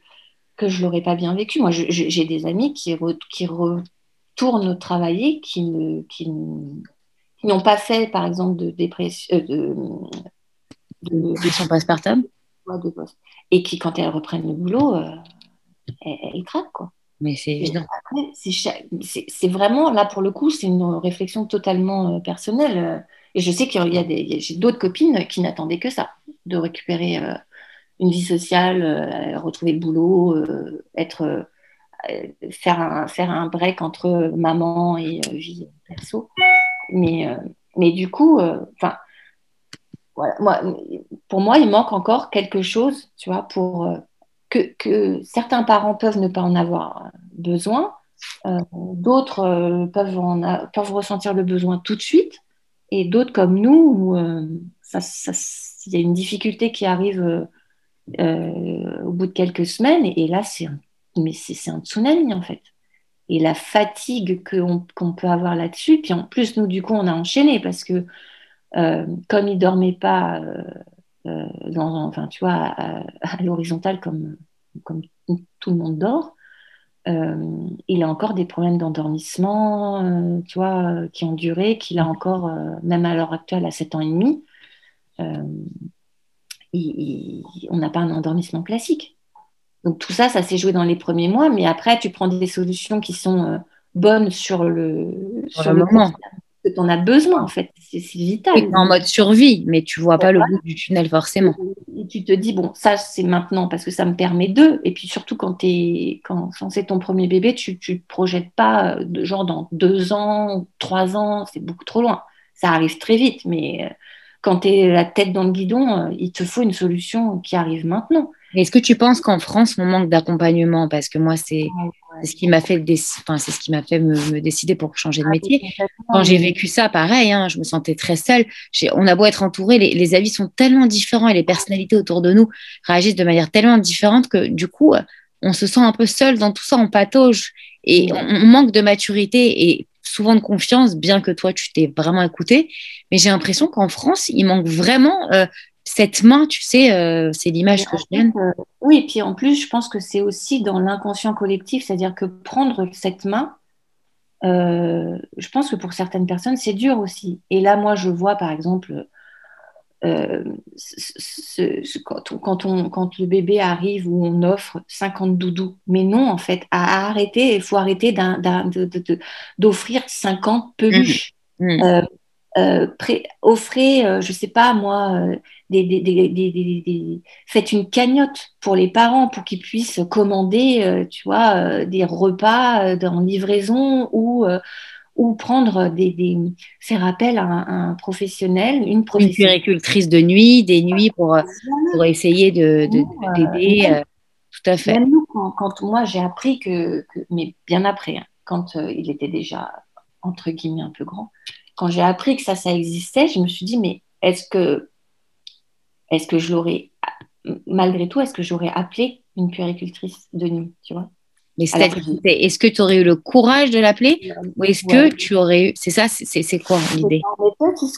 que je l'aurais pas bien vécu. Moi, j'ai des amis qui, qui retournent travailler, qui ne, qui n'ont pas fait, par exemple, de dépression, euh, de, de, son postpartum Et qui, quand elles reprennent le boulot, euh, elles, craquent, quoi. Mais c'est évident. C'est vraiment, là, pour le coup, c'est une réflexion totalement personnelle. Euh, et je sais qu'il y a des, d'autres copines qui n'attendaient que ça, de récupérer une vie sociale, retrouver le boulot, être, faire, un, faire un break entre maman et vie perso. Mais, mais du coup, enfin moi, pour moi, il manque encore quelque chose, tu vois, pour euh, que, certains parents peuvent ne pas en avoir besoin, euh, d'autres euh, peuvent, peuvent ressentir le besoin tout de suite, et d'autres comme nous, où il y a une difficulté qui arrive au bout de quelques semaines, et, là, c'est un, mais c'est un tsunami en fait. Et la fatigue qu'on peut avoir là-dessus, puis en plus, nous, du coup, on a enchaîné parce que euh, comme il dormait pas euh, euh, enfin, tu vois, à, l'horizontale comme, comme tout le monde dort, il a encore des problèmes d'endormissement, tu vois, qui ont duré, qu'il a encore, même à l'heure actuelle, à 7 ans et demi. on n'a pas un endormissement classique. Donc tout ça, ça s'est joué dans les premiers mois, mais après, tu prends des solutions qui sont bonnes sur le, sur le moment que tu en as besoin, en fait. C'est vital. Es en mode survie, mais tu vois pas le bout du tunnel forcément. Et tu te dis, bon, ça, c'est maintenant parce que ça me permet de. Et puis surtout, quand, es, quand, c'est ton premier bébé, tu ne te projettes pas euh, de genre dans deux ans, trois ans, c'est beaucoup trop loin. Ça arrive très vite, mais euh, quand tu es la tête dans le guidon, euh, il te faut une solution qui arrive maintenant. Est-ce que tu penses qu'en France, on manque d'accompagnement? Parce que moi, c'est ce qui m'a fait, enfin, c'est ce qui m'a fait me, décider pour changer de ah, métier. Quand j'ai vécu ça, pareil, hein, je me sentais très seule. On a beau être entouré, les, avis sont tellement différents et les personnalités autour de nous réagissent de manière tellement différente que du coup, on se sent un peu seul dans tout ça, on patauge et on, manque de maturité et souvent de confiance, bien que toi, tu t'es vraiment écouté. Mais j'ai l'impression qu'en France, il manque vraiment euh, cette main, tu sais, euh, c'est l'image que je donne. Euh, oui, puis en plus, je pense que c'est aussi dans l'inconscient collectif, c'est-à-dire que prendre cette main, euh, je pense que pour certaines personnes, c'est dur aussi. Et là, moi, je vois, par exemple, quand, on, quand le bébé arrive où on offre 50 doudous. Mais non, en fait, à, arrêter, il faut arrêter d'offrir 50 peluches. Mmh. Mmh. Euh, offrez, euh, je sais pas moi, euh, des, faites une cagnotte pour les parents pour qu'ils puissent commander, tu vois, des repas en livraison ou ou prendre des, des ces rappels à un, professionnel, une professionnelle. Une puéricultrice de nuit, des nuits pour, pour essayer de, d'aider. tout à fait. Même nous, quand, moi j'ai appris que, mais bien après, hein, quand il était déjà entre guillemets un peu grand, quand j'ai appris que ça, ça existait, je me suis dit, mais est-ce que, est-ce que je l'aurais, malgré tout, est-ce que j'aurais appelé une puéricultrice de nuit, tu vois? Mais est-ce que tu aurais eu le courage de l'appeler ou est-ce que tu aurais eu. C'est ça, c'est quoi l'idée?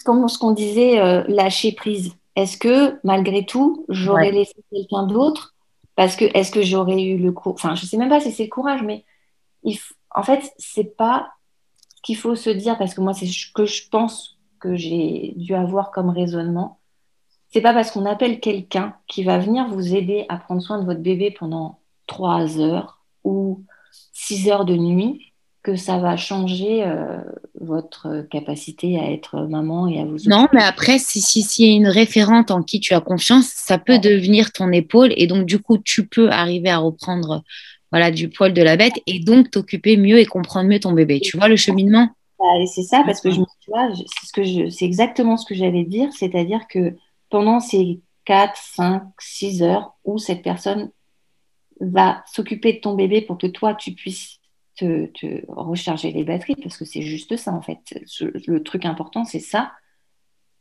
comme ce qu'on disait, euh, lâcher prise. Est-ce que malgré tout, j'aurais laissé quelqu'un d'autre? Parce que est-ce que j'aurais eu le courage Enfin, je ne sais même pas si c'est le courage, mais en fait, c'est pas qu'il faut se dire, parce que moi, c'est ce que je pense que j'ai dû avoir comme raisonnement, c'est pas parce qu'on appelle quelqu'un qui va venir vous aider à prendre soin de votre bébé pendant trois heures ou six heures de nuit que ça va changer euh, votre capacité à être maman et à vous. Non, mais après, si, si, si y a une référente en qui tu as confiance, ça peut devenir ton épaule et donc du coup, tu peux arriver à reprendre voilà, du poil de la bête et donc t'occuper mieux et comprendre mieux ton bébé. Tu vois le cheminement? Bah, C'est ça, parce que je c'est ce exactement ce que j'allais dire, c'est-à-dire que pendant ces 4, 5, 6 heures où cette personne va s'occuper de ton bébé pour que toi, tu puisses te, recharger les batteries, parce que c'est juste ça, en fait. Le truc important, c'est ça.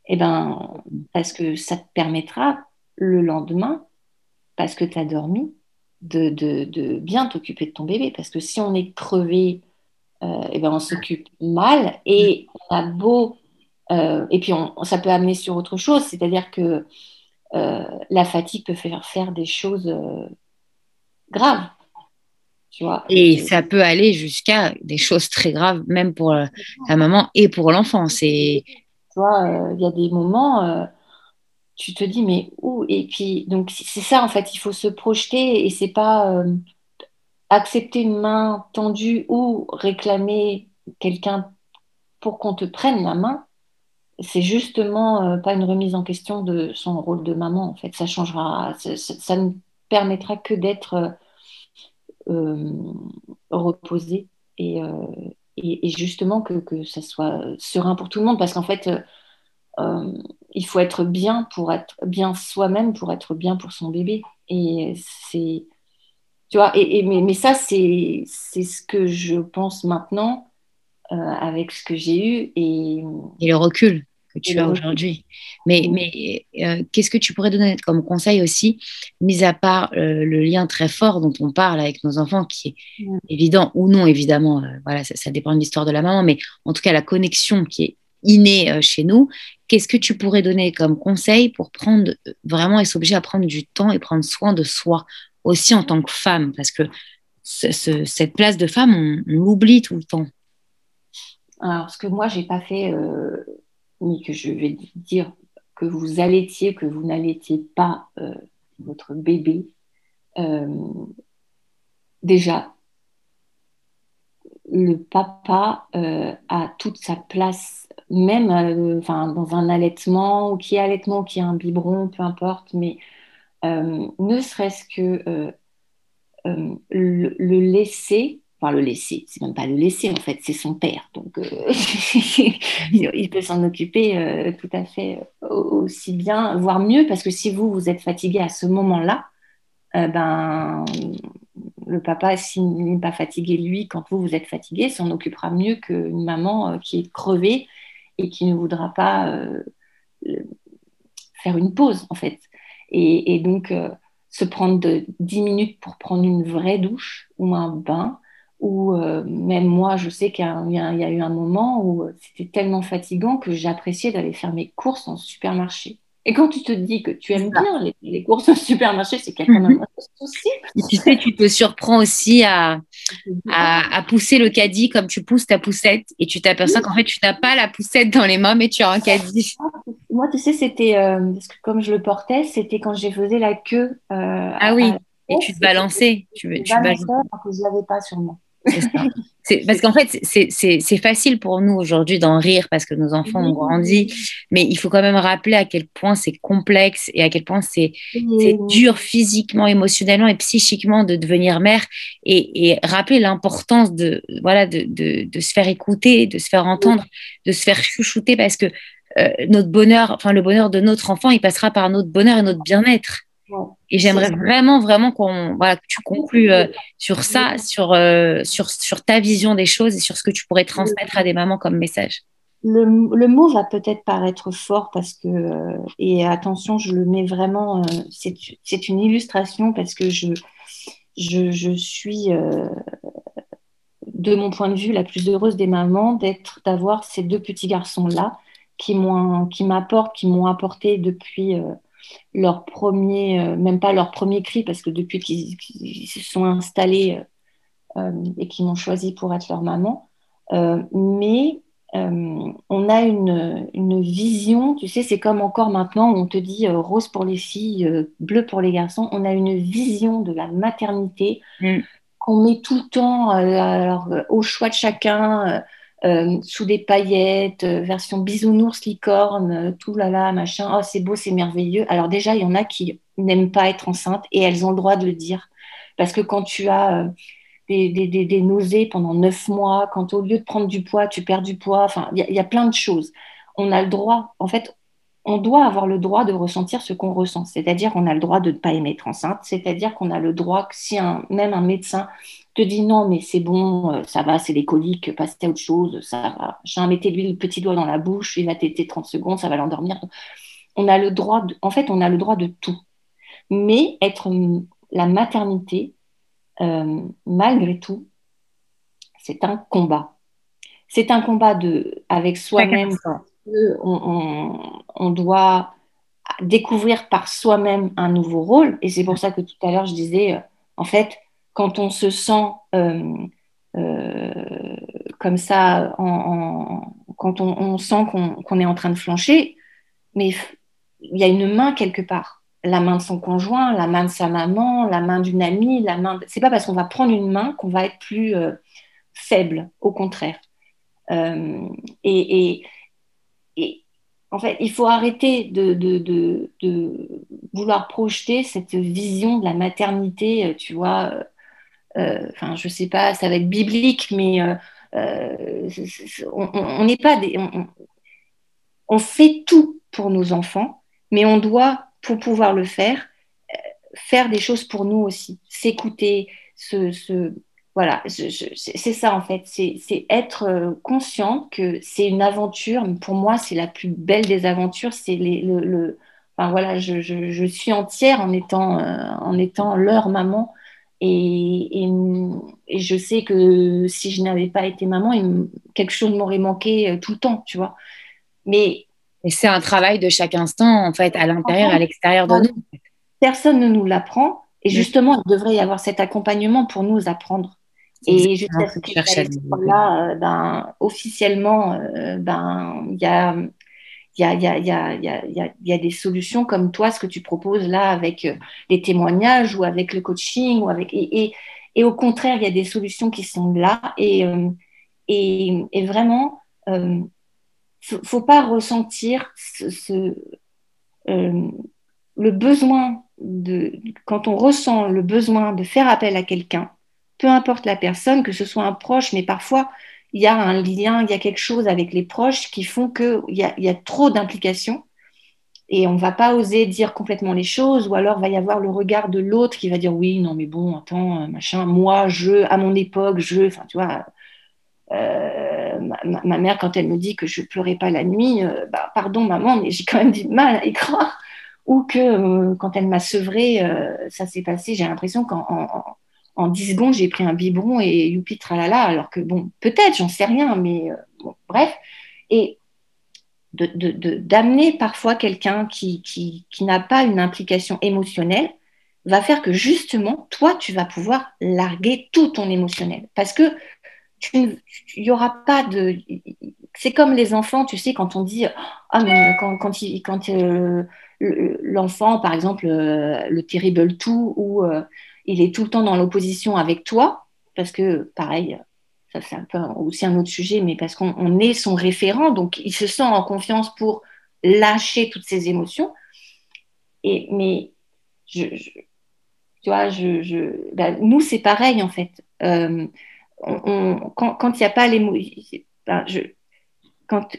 Et eh ben, parce que ça te permettra le lendemain, parce que tu as dormi, de, bien t'occuper de ton bébé. Parce que si on est crevé, euh, eh ben on s'occupe mal et on a beau. Euh, et puis on, ça peut amener sur autre chose, c'est-à-dire que euh, la fatigue peut faire faire des choses graves. Tu vois et ça peut aller jusqu'à des choses très graves, même pour la maman et pour l'enfant. Tu vois, il y a des moments tu te dis, mais où? Et puis, donc, c'est ça, en fait, il faut se projeter et c'est pas euh, accepter une main tendue ou réclamer quelqu'un pour qu'on te prenne la main. C'est justement euh, pas une remise en question de son rôle de maman, en fait. Ça changera, ça, ne permettra que d'être euh, reposé et, et, justement que, que ça soit serein pour tout le monde parce qu'en fait, il faut être bien pour être bien soi-même pour être bien pour son bébé. Et c'est, tu vois, et, mais, ça, c'est, c'est ce que je pense maintenant euh, avec ce que j'ai eu. Et, et le recul que tu as aujourd'hui. Mais, mais euh, qu'est-ce que tu pourrais donner comme conseil aussi, mis à part le lien très fort dont on parle avec nos enfants, qui est évident ou non, évidemment, voilà, ça, ça, dépend de l'histoire de la maman, mais en tout cas la connexion qui est innée chez nous, Qu'est-ce que tu pourrais donner comme conseil pour prendre vraiment et s'obliger à prendre du temps et prendre soin de soi aussi en tant que femme? Parce que cette place de femme, on, l'oublie tout le temps. Alors, ce que moi, j'ai pas fait, euh, mais que je vais dire que vous allaitiez, que vous n'allaitiez pas euh, votre bébé, euh, déjà, le papa a toute sa place même euh, dans un allaitement, ou qui est allaitement, qui est un biberon, peu importe, mais euh, ne serait-ce que euh, le, laisser, enfin le laisser, c'est même pas le laisser en fait, c'est son père, donc il peut s'en occuper tout à fait aussi bien, voire mieux, parce que si vous, vous êtes fatigué à ce moment-là, ben, le papa, s'il n'est pas fatigué, lui, quand vous, vous êtes fatigué, s'en occupera mieux qu'une maman qui est crevée et qui ne voudra pas euh, faire une pause, en fait. Et, donc, euh, se prendre de 10 minutes pour prendre une vraie douche ou un bain, ou euh, même moi, je sais qu'il y, y, a eu un moment où c'était tellement fatigant que j'appréciais d'aller faire mes courses en supermarché. Et quand tu te dis que tu aimes bien les, courses au supermarché, c'est qu'il y a quand même un souci. tu sais, tu te surprends aussi à, à, pousser le caddie comme tu pousses ta poussette et tu t'aperçois qu'en fait, tu n'as pas la poussette dans les mains, mais tu as un caddie. Moi, tu sais, c'était, euh, parce que comme je le portais, c'était quand j'ai faisais la queue. Euh, ah oui, et tu te balançais. Tu, tu, tu balançais alors que je ne l'avais pas sur moi. Parce qu'en fait, c'est facile pour nous aujourd'hui d'en rire parce que nos enfants ont grandi, mais il faut quand même rappeler à quel point c'est complexe et à quel point c'est dur physiquement, émotionnellement et psychiquement de devenir mère et, rappeler l'importance de, voilà, de, de, se faire écouter, de se faire entendre, de se faire chouchouter parce que euh, notre bonheur, enfin le bonheur de notre enfant, il passera par notre bonheur et notre bien-être. Et j'aimerais vraiment, vraiment qu'on, voilà, que tu conclues euh, sur ça, sur, euh, sur, sur ta vision des choses et sur ce que tu pourrais transmettre à des mamans comme message. Le, le mot va peut-être paraître fort parce que, euh, et attention, je le mets vraiment, c'est une illustration parce que je, je, je suis, de mon point de vue, la plus heureuse des mamans d'être, d'avoir ces deux petits garçons-là qui m'apportent, qui m'ont apporté depuis leur premier, euh, même pas leur premier cri, parce que depuis qu'ils se sont installés euh, euh, et qu'ils m'ont choisi pour être leur maman, mais on a une, une, vision, tu sais, c'est comme encore maintenant où on te dit rose pour les filles, bleu pour les garçons, on a une vision de la maternité mm. qu'on met tout le temps alors, au choix de chacun. Euh, sous des paillettes, euh, version bisounours, licorne, euh, tout là là, machin. Oh, c'est beau, c'est merveilleux. Alors déjà, il y en a qui n'aiment pas être enceinte et elles ont le droit de le dire. Parce que quand tu as des, nausées pendant neuf mois, quand au lieu de prendre du poids, tu perds du poids, enfin, il y, a plein de choses. On a le droit, en fait, on doit avoir le droit de ressentir ce qu'on ressent. C'est-à-dire qu'on a le droit de ne pas aimer être enceinte. C'est-à-dire qu'on a le droit que si même un médecin te dit non, mais c'est bon, euh, ça va, c'est les coliques, passe à autre chose, ça va. J'ai mettez-lui le petit doigt dans la bouche, il va téter 30 secondes, ça va l'endormir. On a le droit, de, en fait, on a le droit de tout. Mais être la maternité, euh, malgré tout, c'est un combat. C'est un combat de, avec soi-même. On, on, doit découvrir par soi-même un nouveau rôle. Et c'est pour ça que tout à l'heure, je disais, euh, en fait, quand on se sent euh, euh, comme ça, quand on, sent qu'on est en train de flancher, mais il y a une main quelque part. La main de son conjoint, la main de sa maman, la main d'une amie, la main. C'est pas parce qu'on va prendre une main qu'on va être plus euh, faible, au contraire. et, en fait, il faut arrêter de, de, vouloir projeter cette vision de la maternité, tu vois, enfin, je sais pas, ça va être biblique, mais euh, euh, on n'est pas des. On, fait tout pour nos enfants, mais on doit, pour pouvoir le faire, faire des choses pour nous aussi, s'écouter, se, voilà, c'est ça en fait, c'est être conscient que c'est une aventure. Pour moi, c'est la plus belle des aventures. C'est le, enfin voilà, je, suis entière en étant, en étant leur maman et, et, je sais que si je n'avais pas été maman, quelque chose m'aurait manqué euh, tout le temps, tu vois. Mais c'est un travail de chaque instant, en fait, à l'intérieur, à l'extérieur de nous. Personne ne nous l'apprend. Et justement, il devrait y avoir cet accompagnement pour nous apprendre. Et j'espère que là, euh, ben, officiellement, euh, ben, il y a il y a, des solutions comme toi, ce que tu proposes là avec euh, les témoignages ou avec le coaching. Ou avec, et, au contraire, il y a des solutions qui sont là. Et, euh, vraiment, il euh, ne faut, pas ressentir le besoin de, quand on ressent le besoin de faire appel à quelqu'un, peu importe la personne, que ce soit un proche, mais parfois il y a un lien, il y a quelque chose avec les proches qui font qu'il y a, y a trop d'implications et on ne va pas oser dire complètement les choses, ou alors va y avoir le regard de l'autre qui va dire oui, non, mais bon, attends, machin, moi, je, à mon époque, je, enfin, tu vois, euh, ma, mère, quand elle me dit que je pleurais pas la nuit, euh, bah, pardon, maman, mais j'ai quand même du mal à y croire, ou que euh, quand elle m'a sevré, ça s'est passé, j'ai l'impression qu'en en 10 secondes, j'ai pris un biberon et youpi tralala, alors que bon, peut-être, j'en sais rien, mais euh, bon, bref. Et d'amener parfois quelqu'un qui, qui, n'a pas une implication émotionnelle va faire que justement, toi, tu vas pouvoir larguer tout ton émotionnel. Parce que il n'y aura pas de. C'est comme les enfants, tu sais, quand on dit ah, mais quand, quand, quand euh, l'enfant, par exemple, euh, le terrible tout, euh, il est tout le temps dans l'opposition avec toi, parce que pareil, ça c'est un peu aussi un autre sujet, mais parce qu'on est son référent, donc il se sent en confiance pour lâcher toutes ses émotions. Et, mais je, tu vois, ben, nous c'est pareil en fait. Euh, quand il n'y a pas les ben, quand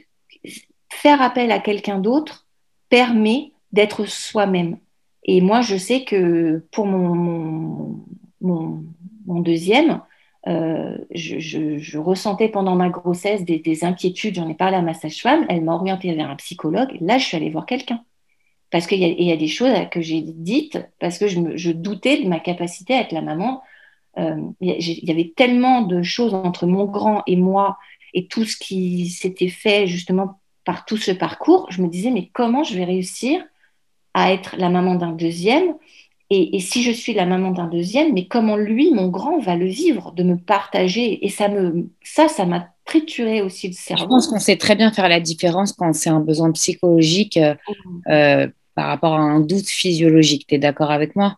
faire appel à quelqu'un d'autre permet d'être soi-même. Et moi, je sais que pour mon, mon, deuxième, euh, je, ressentais pendant ma grossesse des, des inquiétudes. J'en ai parlé à ma sage-femme. Elle m'a orientée vers un psychologue. Là, je suis allée voir quelqu'un. Parce qu'il y, a des choses que j'ai dites parce que je, doutais de ma capacité à être la maman. Euh, il y avait tellement de choses entre mon grand et moi et tout ce qui s'était fait justement par tout ce parcours. Je me disais, mais comment je vais réussir à être la maman d'un deuxième et, si je suis la maman d'un deuxième, mais comment lui, mon grand, va le vivre, de me partager? Et ça, me, ça, ça m'a trituré aussi le cerveau. Je pense qu'on sait très bien faire la différence quand c'est un besoin psychologique euh, mmh. euh, par rapport à un doute physiologique. Tu es d'accord avec moi?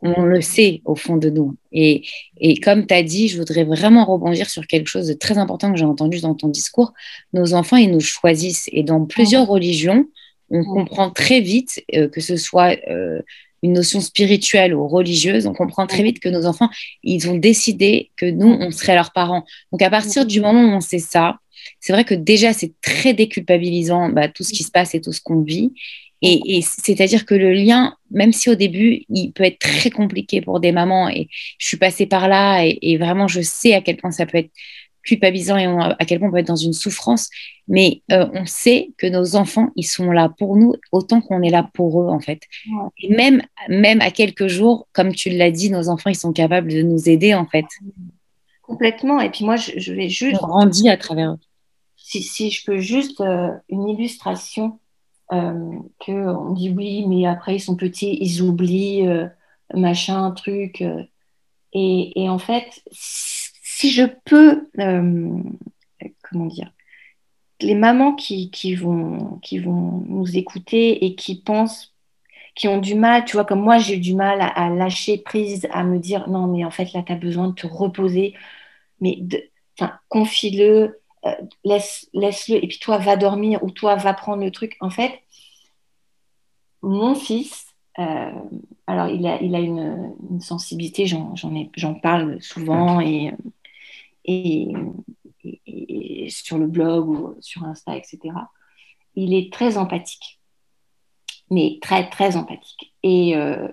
On le sait au fond de nous. Et, et comme tu as dit, je voudrais vraiment rebondir sur quelque chose de très important que j'ai entendu dans ton discours. Nos enfants, ils nous choisissent. Et dans plusieurs religions, on comprend très vite euh, que ce soit euh, une notion spirituelle ou religieuse, on comprend très vite que nos enfants, ils ont décidé que nous, on serait leurs parents. Donc à partir du moment où on sait ça, c'est vrai que déjà, c'est très déculpabilisant bah, tout ce qui se passe et tout ce qu'on vit. Et, c'est-à-dire que le lien, même si au début, il peut être très compliqué pour des mamans, et je suis passée par là, et, et vraiment, je sais à quel point ça peut être culpabilisant et à quel point on peut être dans une souffrance, mais euh, on sait que nos enfants, ils sont là pour nous autant qu'on est là pour eux, en fait. Et même, même à quelques jours, comme tu l'as dit, nos enfants, ils sont capables de nous aider, en fait. Complètement. Et puis moi, je, vais juste... On grandit à travers eux. Si, si je peux juste euh, une illustration, euh, que on dit oui, mais après, ils sont petits, ils oublient, euh, machin, truc. et, et en fait, si je peux, euh, comment dire, les mamans qui, vont, qui vont nous écouter et qui pensent, qui ont du mal, tu vois, comme moi j'ai eu du mal à, lâcher prise, à me dire non, mais en fait là, tu as besoin de te reposer, mais confie-le, euh, laisse, laisse-le, et puis toi, va dormir ou toi, va prendre le truc. En fait, mon fils, euh, alors il a, il a une, une sensibilité, j'en, j'en parle souvent et sur le blog ou sur Insta, etc., il est très empathique. Mais très, très empathique. Et euh,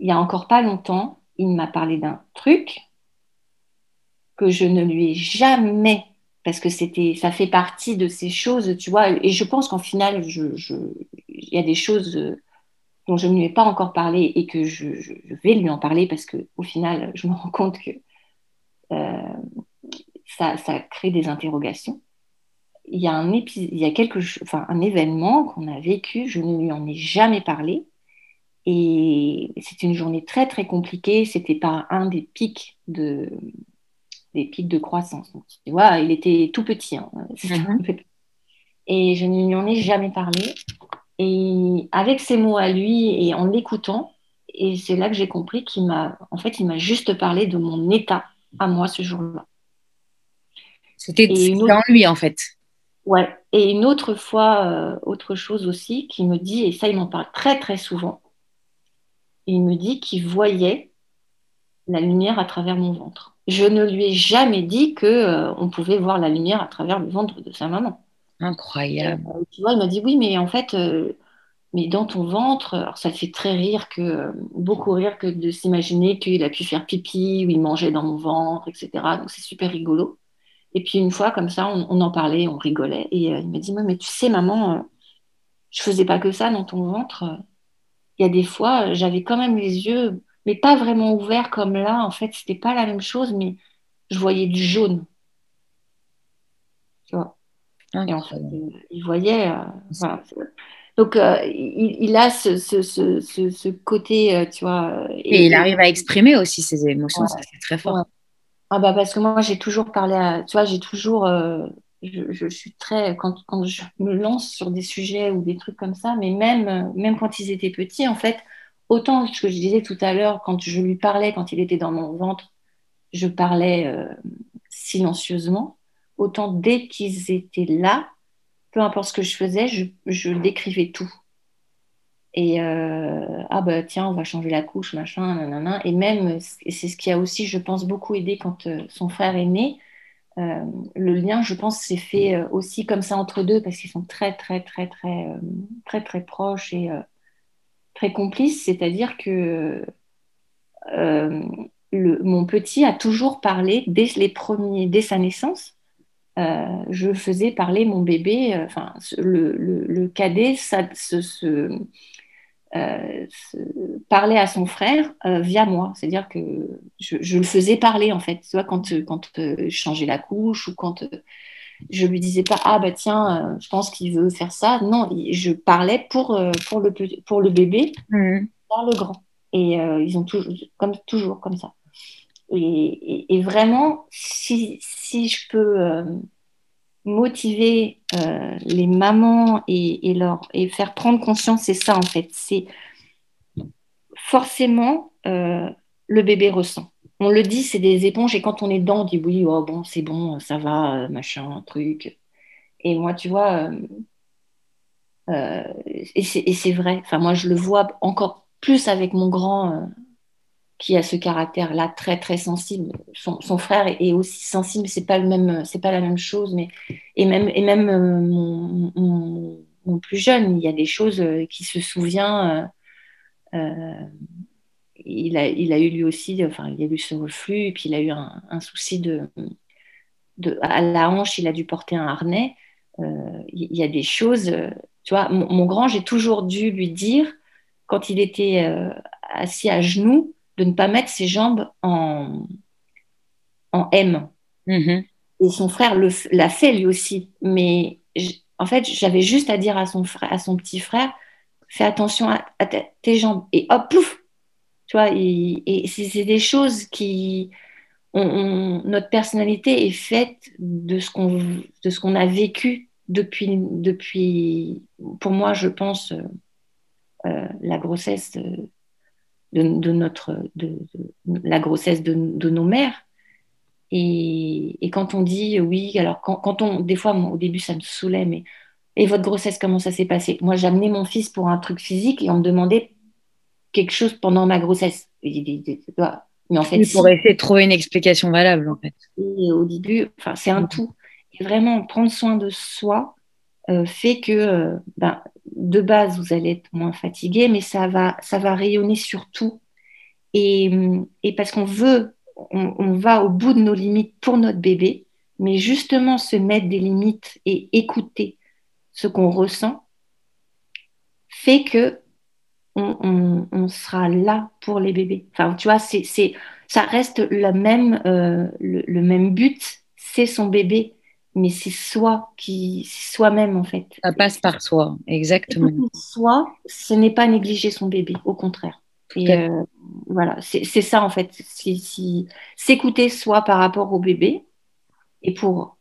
il n'y a encore pas longtemps, il m'a parlé d'un truc que je ne lui ai jamais, parce que c'était, ça fait partie de ces choses, tu vois, et je pense qu'en final, il y a des choses dont je ne lui ai pas encore parlé et que je, je vais lui en parler parce qu'au final, je me rends compte que euh, ça, crée des interrogations. Il y a un, il y a quelque, enfin, un événement qu'on a vécu, je ne lui en ai jamais parlé, et c'est une journée très très compliquée. C'était pas un des pics de des pics de croissance. tu vois, il était tout petit. Hein. Mhm. Et je ne lui en ai jamais parlé. Et avec ces mots à lui et en l'écoutant, et c'est là que j'ai compris qu'il m'a, en fait, il m'a juste parlé de mon état à moi ce jour-là. C'était dans lui, en fait. Ouais. Et une autre fois, euh, autre chose aussi, qui me dit, et ça, il m'en parle très, très souvent, il me dit qu'il voyait la lumière à travers mon ventre. Je ne lui ai jamais dit que euh, on pouvait voir la lumière à travers le ventre de sa maman. Incroyable. Euh, tu vois, il m'a dit oui, mais en fait, mais dans ton ventre, alors ça fait très rire que beaucoup rire que de s'imaginer qu'il a pu faire pipi ou il mangeait dans mon ventre, etc. Donc c'est super rigolo. Et puis une fois comme ça, on, en parlait, on rigolait et euh, il m'a dit mais tu sais maman, euh, je faisais pas que ça dans ton ventre. Il y a des fois, j'avais quand même les yeux, mais pas vraiment ouverts comme là. En fait, c'était pas la même chose, mais je voyais du jaune. Tu vois? Et en fait, il voyait. Donc, il, a ce, ce, ce, ce côté, tu vois. Et, il arrive à exprimer aussi ses émotions, ça c'est très fort. Ah bah parce que moi, j'ai toujours parlé à. Tu vois, j'ai toujours. Je, je, suis très. Quand, quand, je me lance sur des sujets ou des trucs comme ça, mais même, même quand ils étaient petits, en fait, autant ce que je disais tout à l'heure, quand je lui parlais, quand il était dans mon ventre, je parlais silencieusement, autant dès qu'ils étaient là, peu importe ce que je faisais, je, décrivais tout. Et euh, ah bah tiens, on va changer la couche, machin, nanana. Et même, c'est ce qui a aussi, je pense, beaucoup aidé quand euh, son frère est né. Euh, le lien, je pense, s'est fait aussi comme ça entre deux parce qu'ils sont très, très, très, très, très, très proches et très complices. C'est-à-dire que mon petit a toujours parlé dès les premiers, dès sa naissance. Euh, je faisais parler mon bébé, euh, enfin le, cadet, ça, se, euh, parlait à son frère via moi. C'est-à-dire que je, le faisais parler en fait. Tu vois, quand, quand je changeais la couche ou quand je lui disais pas ah bah tiens, je pense qu'il veut faire ça. Non, je parlais pour, pour, le, pour le bébé, mmh. par le grand. Et ils ont toujours, comme, toujours comme ça. Et, vraiment, si, je peux euh, motiver euh, les mamans et, leur, et faire prendre conscience, c'est ça en fait. C'est forcément euh, le bébé ressent. On le dit, c'est des éponges, et quand on est dedans, on dit oui, oh, bon, c'est bon, ça va, machin, truc. Et moi, tu vois, et c'est vrai, enfin, moi, je le vois encore plus avec mon grand qui a ce caractère-là très très sensible. Son, frère est, aussi sensible, c'est pas le même, c'est pas la même chose, mais et même et même euh, mon, plus jeune, il y a des choses euh, qui se souvient. Euh, il a, il a eu lui aussi, enfin, il a eu ce reflux, et puis il a eu un, souci de, à la hanche, il a dû porter un harnais. il y a des choses, tu vois, mon grand, j'ai toujours dû lui dire quand il était assis à genoux de ne pas mettre ses jambes en, en M. Mm-hmm. Et son frère l'a fait lui aussi. Mais en fait, j'avais juste à dire à son, frère, à son petit frère, fais attention à, tes jambes. Et hop, plouf Tu vois, et, c'est des choses qui... notre personnalité est faite de ce qu'on a vécu depuis, depuis, pour moi, je pense, euh, euh, la grossesse de, notre, de, la grossesse de, nos mères. Et, quand on dit oui, alors quand, on, des fois, au début, ça me saoulait, mais et votre grossesse, comment ça s'est passé? Moi, j'amenais mon fils pour un truc physique et on me demandait quelque chose pendant ma grossesse. Mais en fait, pour essayer de trouver une explication valable, en fait. Et au début, enfin, c'est un tout. Et vraiment, prendre soin de soi euh, fait que euh, ben, de base, vous allez être moins fatigué, mais ça va, ça va rayonner sur tout. Et, parce qu'on veut, on, va au bout de nos limites pour notre bébé, mais justement se mettre des limites et écouter ce qu'on ressent fait que on, sera là pour les bébés. Enfin, tu vois, c'est, ça reste le même, euh, le, même but, c'est son bébé mais c'est soi qui, soi-même en fait. Ça passe par soi, exactement. Soi, ce n'est pas négliger son bébé, au contraire. Et euh, voilà, c'est ça en fait. Si, S'écouter soi par rapport au bébé et pour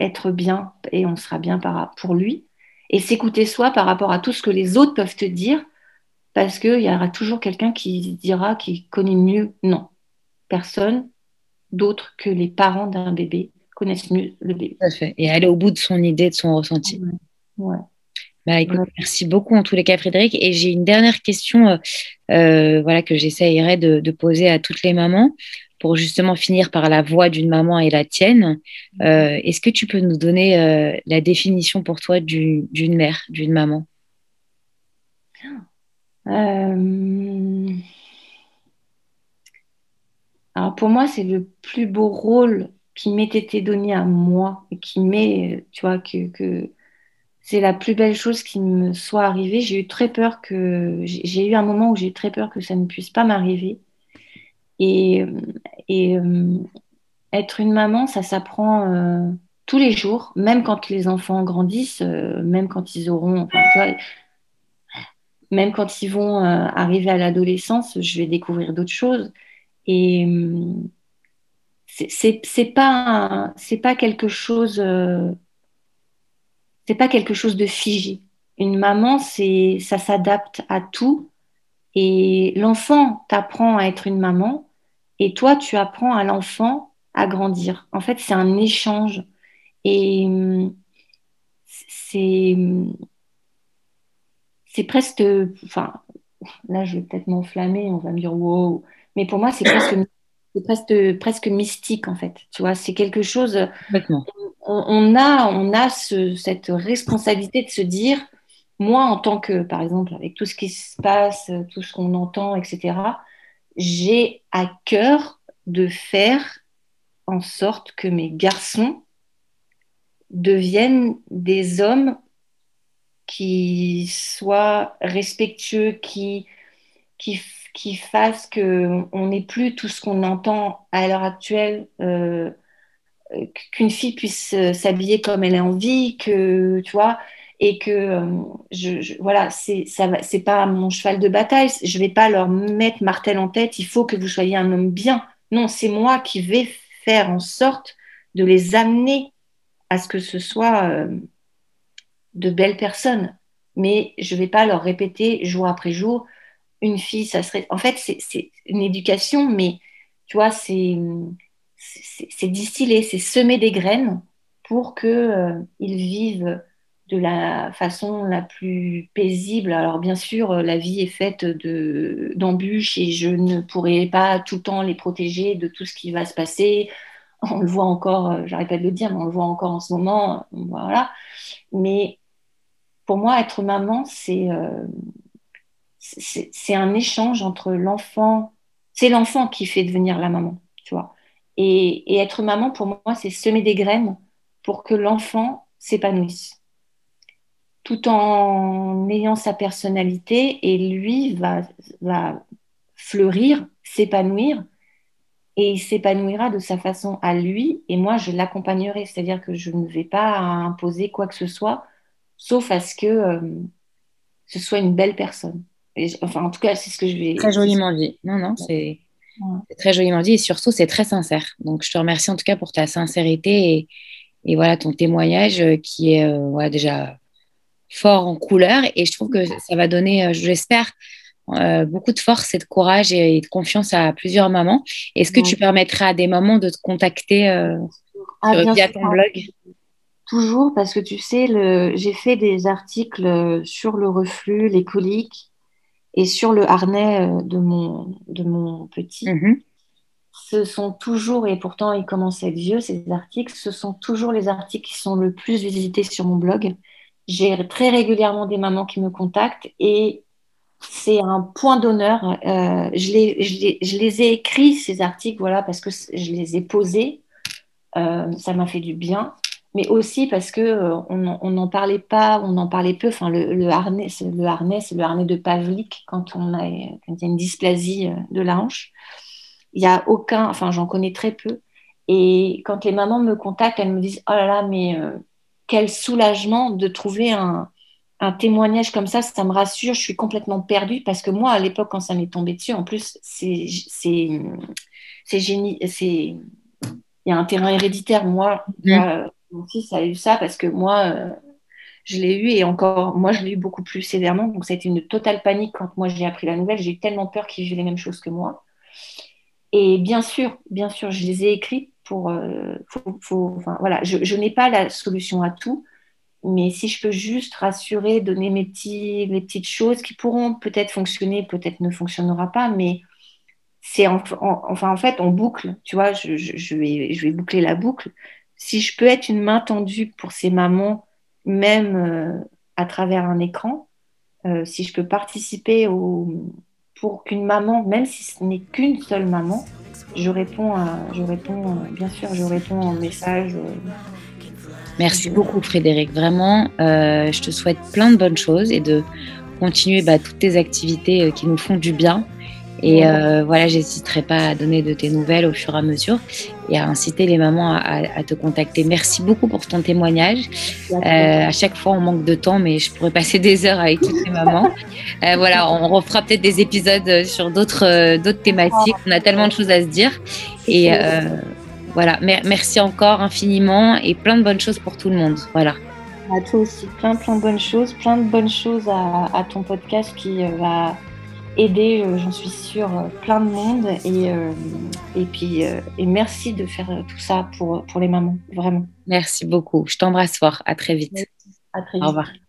être bien, et on sera bien par, pour lui, et s'écouter soi par rapport à tout ce que les autres peuvent te dire, parce qu'il y aura toujours quelqu'un qui dira, qui connaît mieux. Non, personne d'autre que les parents d'un bébé connaissent mieux le bébé. Et aller au bout de son idée, de son ressenti. Ouais. Bah, Merci beaucoup en tous les cas, Frédéric. Et j'ai une dernière question euh, euh, voilà, que j'essayerai de, poser à toutes les mamans pour justement finir par la voix d'une maman et la tienne. Euh, est-ce que tu peux nous donner la définition pour toi d'une mère, d'une maman? Alors pour moi, c'est le plus beau rôle qui m'ait été donné à moi qui m'est, tu vois, que, c'est la plus belle chose qui me soit arrivée. J'ai eu très peur que, j'ai eu un moment où j'ai très peur que ça ne puisse pas m'arriver. Et, euh, être une maman, ça s'apprend euh, tous les jours, même quand les enfants grandissent, euh, même quand ils auront, même quand ils vont arriver à l'adolescence, je vais découvrir d'autres choses. Et c'est pas c'est pas quelque chose euh, c'est pas quelque chose de figé. Une maman, c'est ça s'adapte à tout. Et l'enfant t'apprend à être une maman, et toi, tu apprends à l'enfant à grandir. En fait, c'est un échange. Et c'est c'est presque, enfin, là, je vais peut-être m'enflammer, on va me dire wow, mais pour moi, c'est presque, presque, presque mystique en fait. Tu vois, c'est quelque chose. On, a, on a cette responsabilité de se dire, moi, en tant que, par exemple, avec tout ce qui se passe, tout ce qu'on entend, etc., j'ai à cœur de faire en sorte que mes garçons deviennent des hommes qui soient respectueux, qui, qui, qui fassent qu'on n'est plus tout ce qu'on entend à l'heure actuelle, euh, qu'une fille puisse s'habiller comme elle a envie, que, tu vois, et que, euh, je, voilà, c'est pas mon cheval de bataille, je vais pas leur mettre martel en tête, il faut que vous soyez un homme bien. Non, c'est moi qui vais faire en sorte de les amener à ce que ce soit euh, de belles personnes. Mais je vais pas leur répéter jour après jour, une fille, ça serait... En fait, c'est une éducation, mais tu vois, c'est distiller, c'est semer des graines pour qu'ils euh, vivent de la façon la plus paisible. Alors bien sûr, la vie est faite d'embûches et je ne pourrai pas tout le temps les protéger de tout ce qui va se passer on le voit encore, euh, j'arrête pas de le dire, mais on le voit encore en ce moment, voilà. Mais pour moi, être maman, euh, c'est un échange entre l'enfant, c'est l'enfant qui fait devenir la maman, tu vois. Et, être maman, pour moi, c'est semer des graines pour que l'enfant s'épanouisse, tout en ayant sa personnalité, et lui va, va fleurir, s'épanouir et il s'épanouira de sa façon à lui et moi je l'accompagnerai. C'est-à-dire que je ne vais pas imposer quoi que ce soit, sauf à ce que euh, ce soit une belle personne. Enfin, en tout cas, c'est ce que je vais. Très joliment dit. Non, non, c'est très joliment dit et surtout c'est très sincère. Donc je te remercie en tout cas pour ta sincérité et, et voilà ton témoignage euh, qui est euh, déjà fort en couleur et je trouve que ça va donner, j'espère, euh, beaucoup de force et de courage et, de confiance à plusieurs mamans. Est-ce que tu permettrais à des mamans de te contacter euh, ah, via ton blog? Toujours, parce que tu sais, j'ai fait des articles sur le reflux, les coliques et sur le harnais euh, de mon, de mon petit. Mm-hmm. Ce sont toujours, et pourtant ils commencent à être vieux, ces articles, ce sont toujours les articles qui sont le plus visités sur mon blog. J'ai très régulièrement des mamans qui me contactent et c'est un point d'honneur. Euh, je, les, ai écrits, ces articles, voilà, parce que je les ai posés. Euh, ça m'a fait du bien. Mais aussi parce que euh, on n'en parlait pas, on en parlait peu. Enfin, le, harnais, c'est le harnais, c'est le harnais de Pavlik quand on a, quand il y a une dysplasie de la hanche. Il n'y a aucun, enfin, j'en connais très peu. Et quand les mamans me contactent, elles me disent Oh là là, mais quel soulagement de trouver un, un témoignage comme ça, ça me rassure. Je suis complètement perdue parce que moi, à l'époque, quand ça m'est tombé dessus, en plus, c'est c'est génie. C'est il y a un terrain héréditaire. Moi. Mon fils a eu ça parce que moi, euh, je l'ai eu et encore, moi, je l'ai eu beaucoup plus sévèrement. Donc, ça a été une totale panique quand moi j'ai appris la nouvelle. J'ai eu tellement peur qu'il ait les mêmes choses que moi. Et bien sûr, bien sûr, je les ai écrits pour. Euh, voilà, je, n'ai pas la solution à tout mais si je peux juste rassurer, donner mes, petits, les petites choses qui pourront peut-être fonctionner, peut-être ne fonctionnera pas, mais c'est enfin en fait on boucle, tu vois, je, vais, je vais boucler la boucle. Si je peux être une main tendue pour ces mamans, même euh, à travers un écran, euh, si je peux participer pour qu'une maman, même si ce n'est qu'une seule maman, je réponds, je réponds, bien sûr, je réponds en message. Euh, Merci beaucoup Frédéric. Vraiment, euh, je te souhaite plein de bonnes choses et de continuer bah, toutes tes activités euh, qui nous font du bien. Et euh, voilà, j'hésiterai pas à donner de tes nouvelles au fur et à mesure et à inciter les mamans à, te contacter. Merci beaucoup pour ton témoignage. Euh, à chaque fois, on manque de temps, mais je pourrais passer des heures avec toutes les mamans. Euh, voilà, on refera peut-être des épisodes sur d'autres d'autres thématiques. On a tellement de choses à se dire. Et voilà, merci encore infiniment et plein de bonnes choses pour tout le monde. Voilà. À toi aussi, plein plein de bonnes choses, plein de bonnes choses à, à ton podcast qui va aider, euh, j'en suis sûre, euh, plein de monde. Et, euh, et puis, et merci de faire tout ça pour, pour les mamans, vraiment. Merci beaucoup. Je t'embrasse fort. À très vite. À très vite. Au revoir.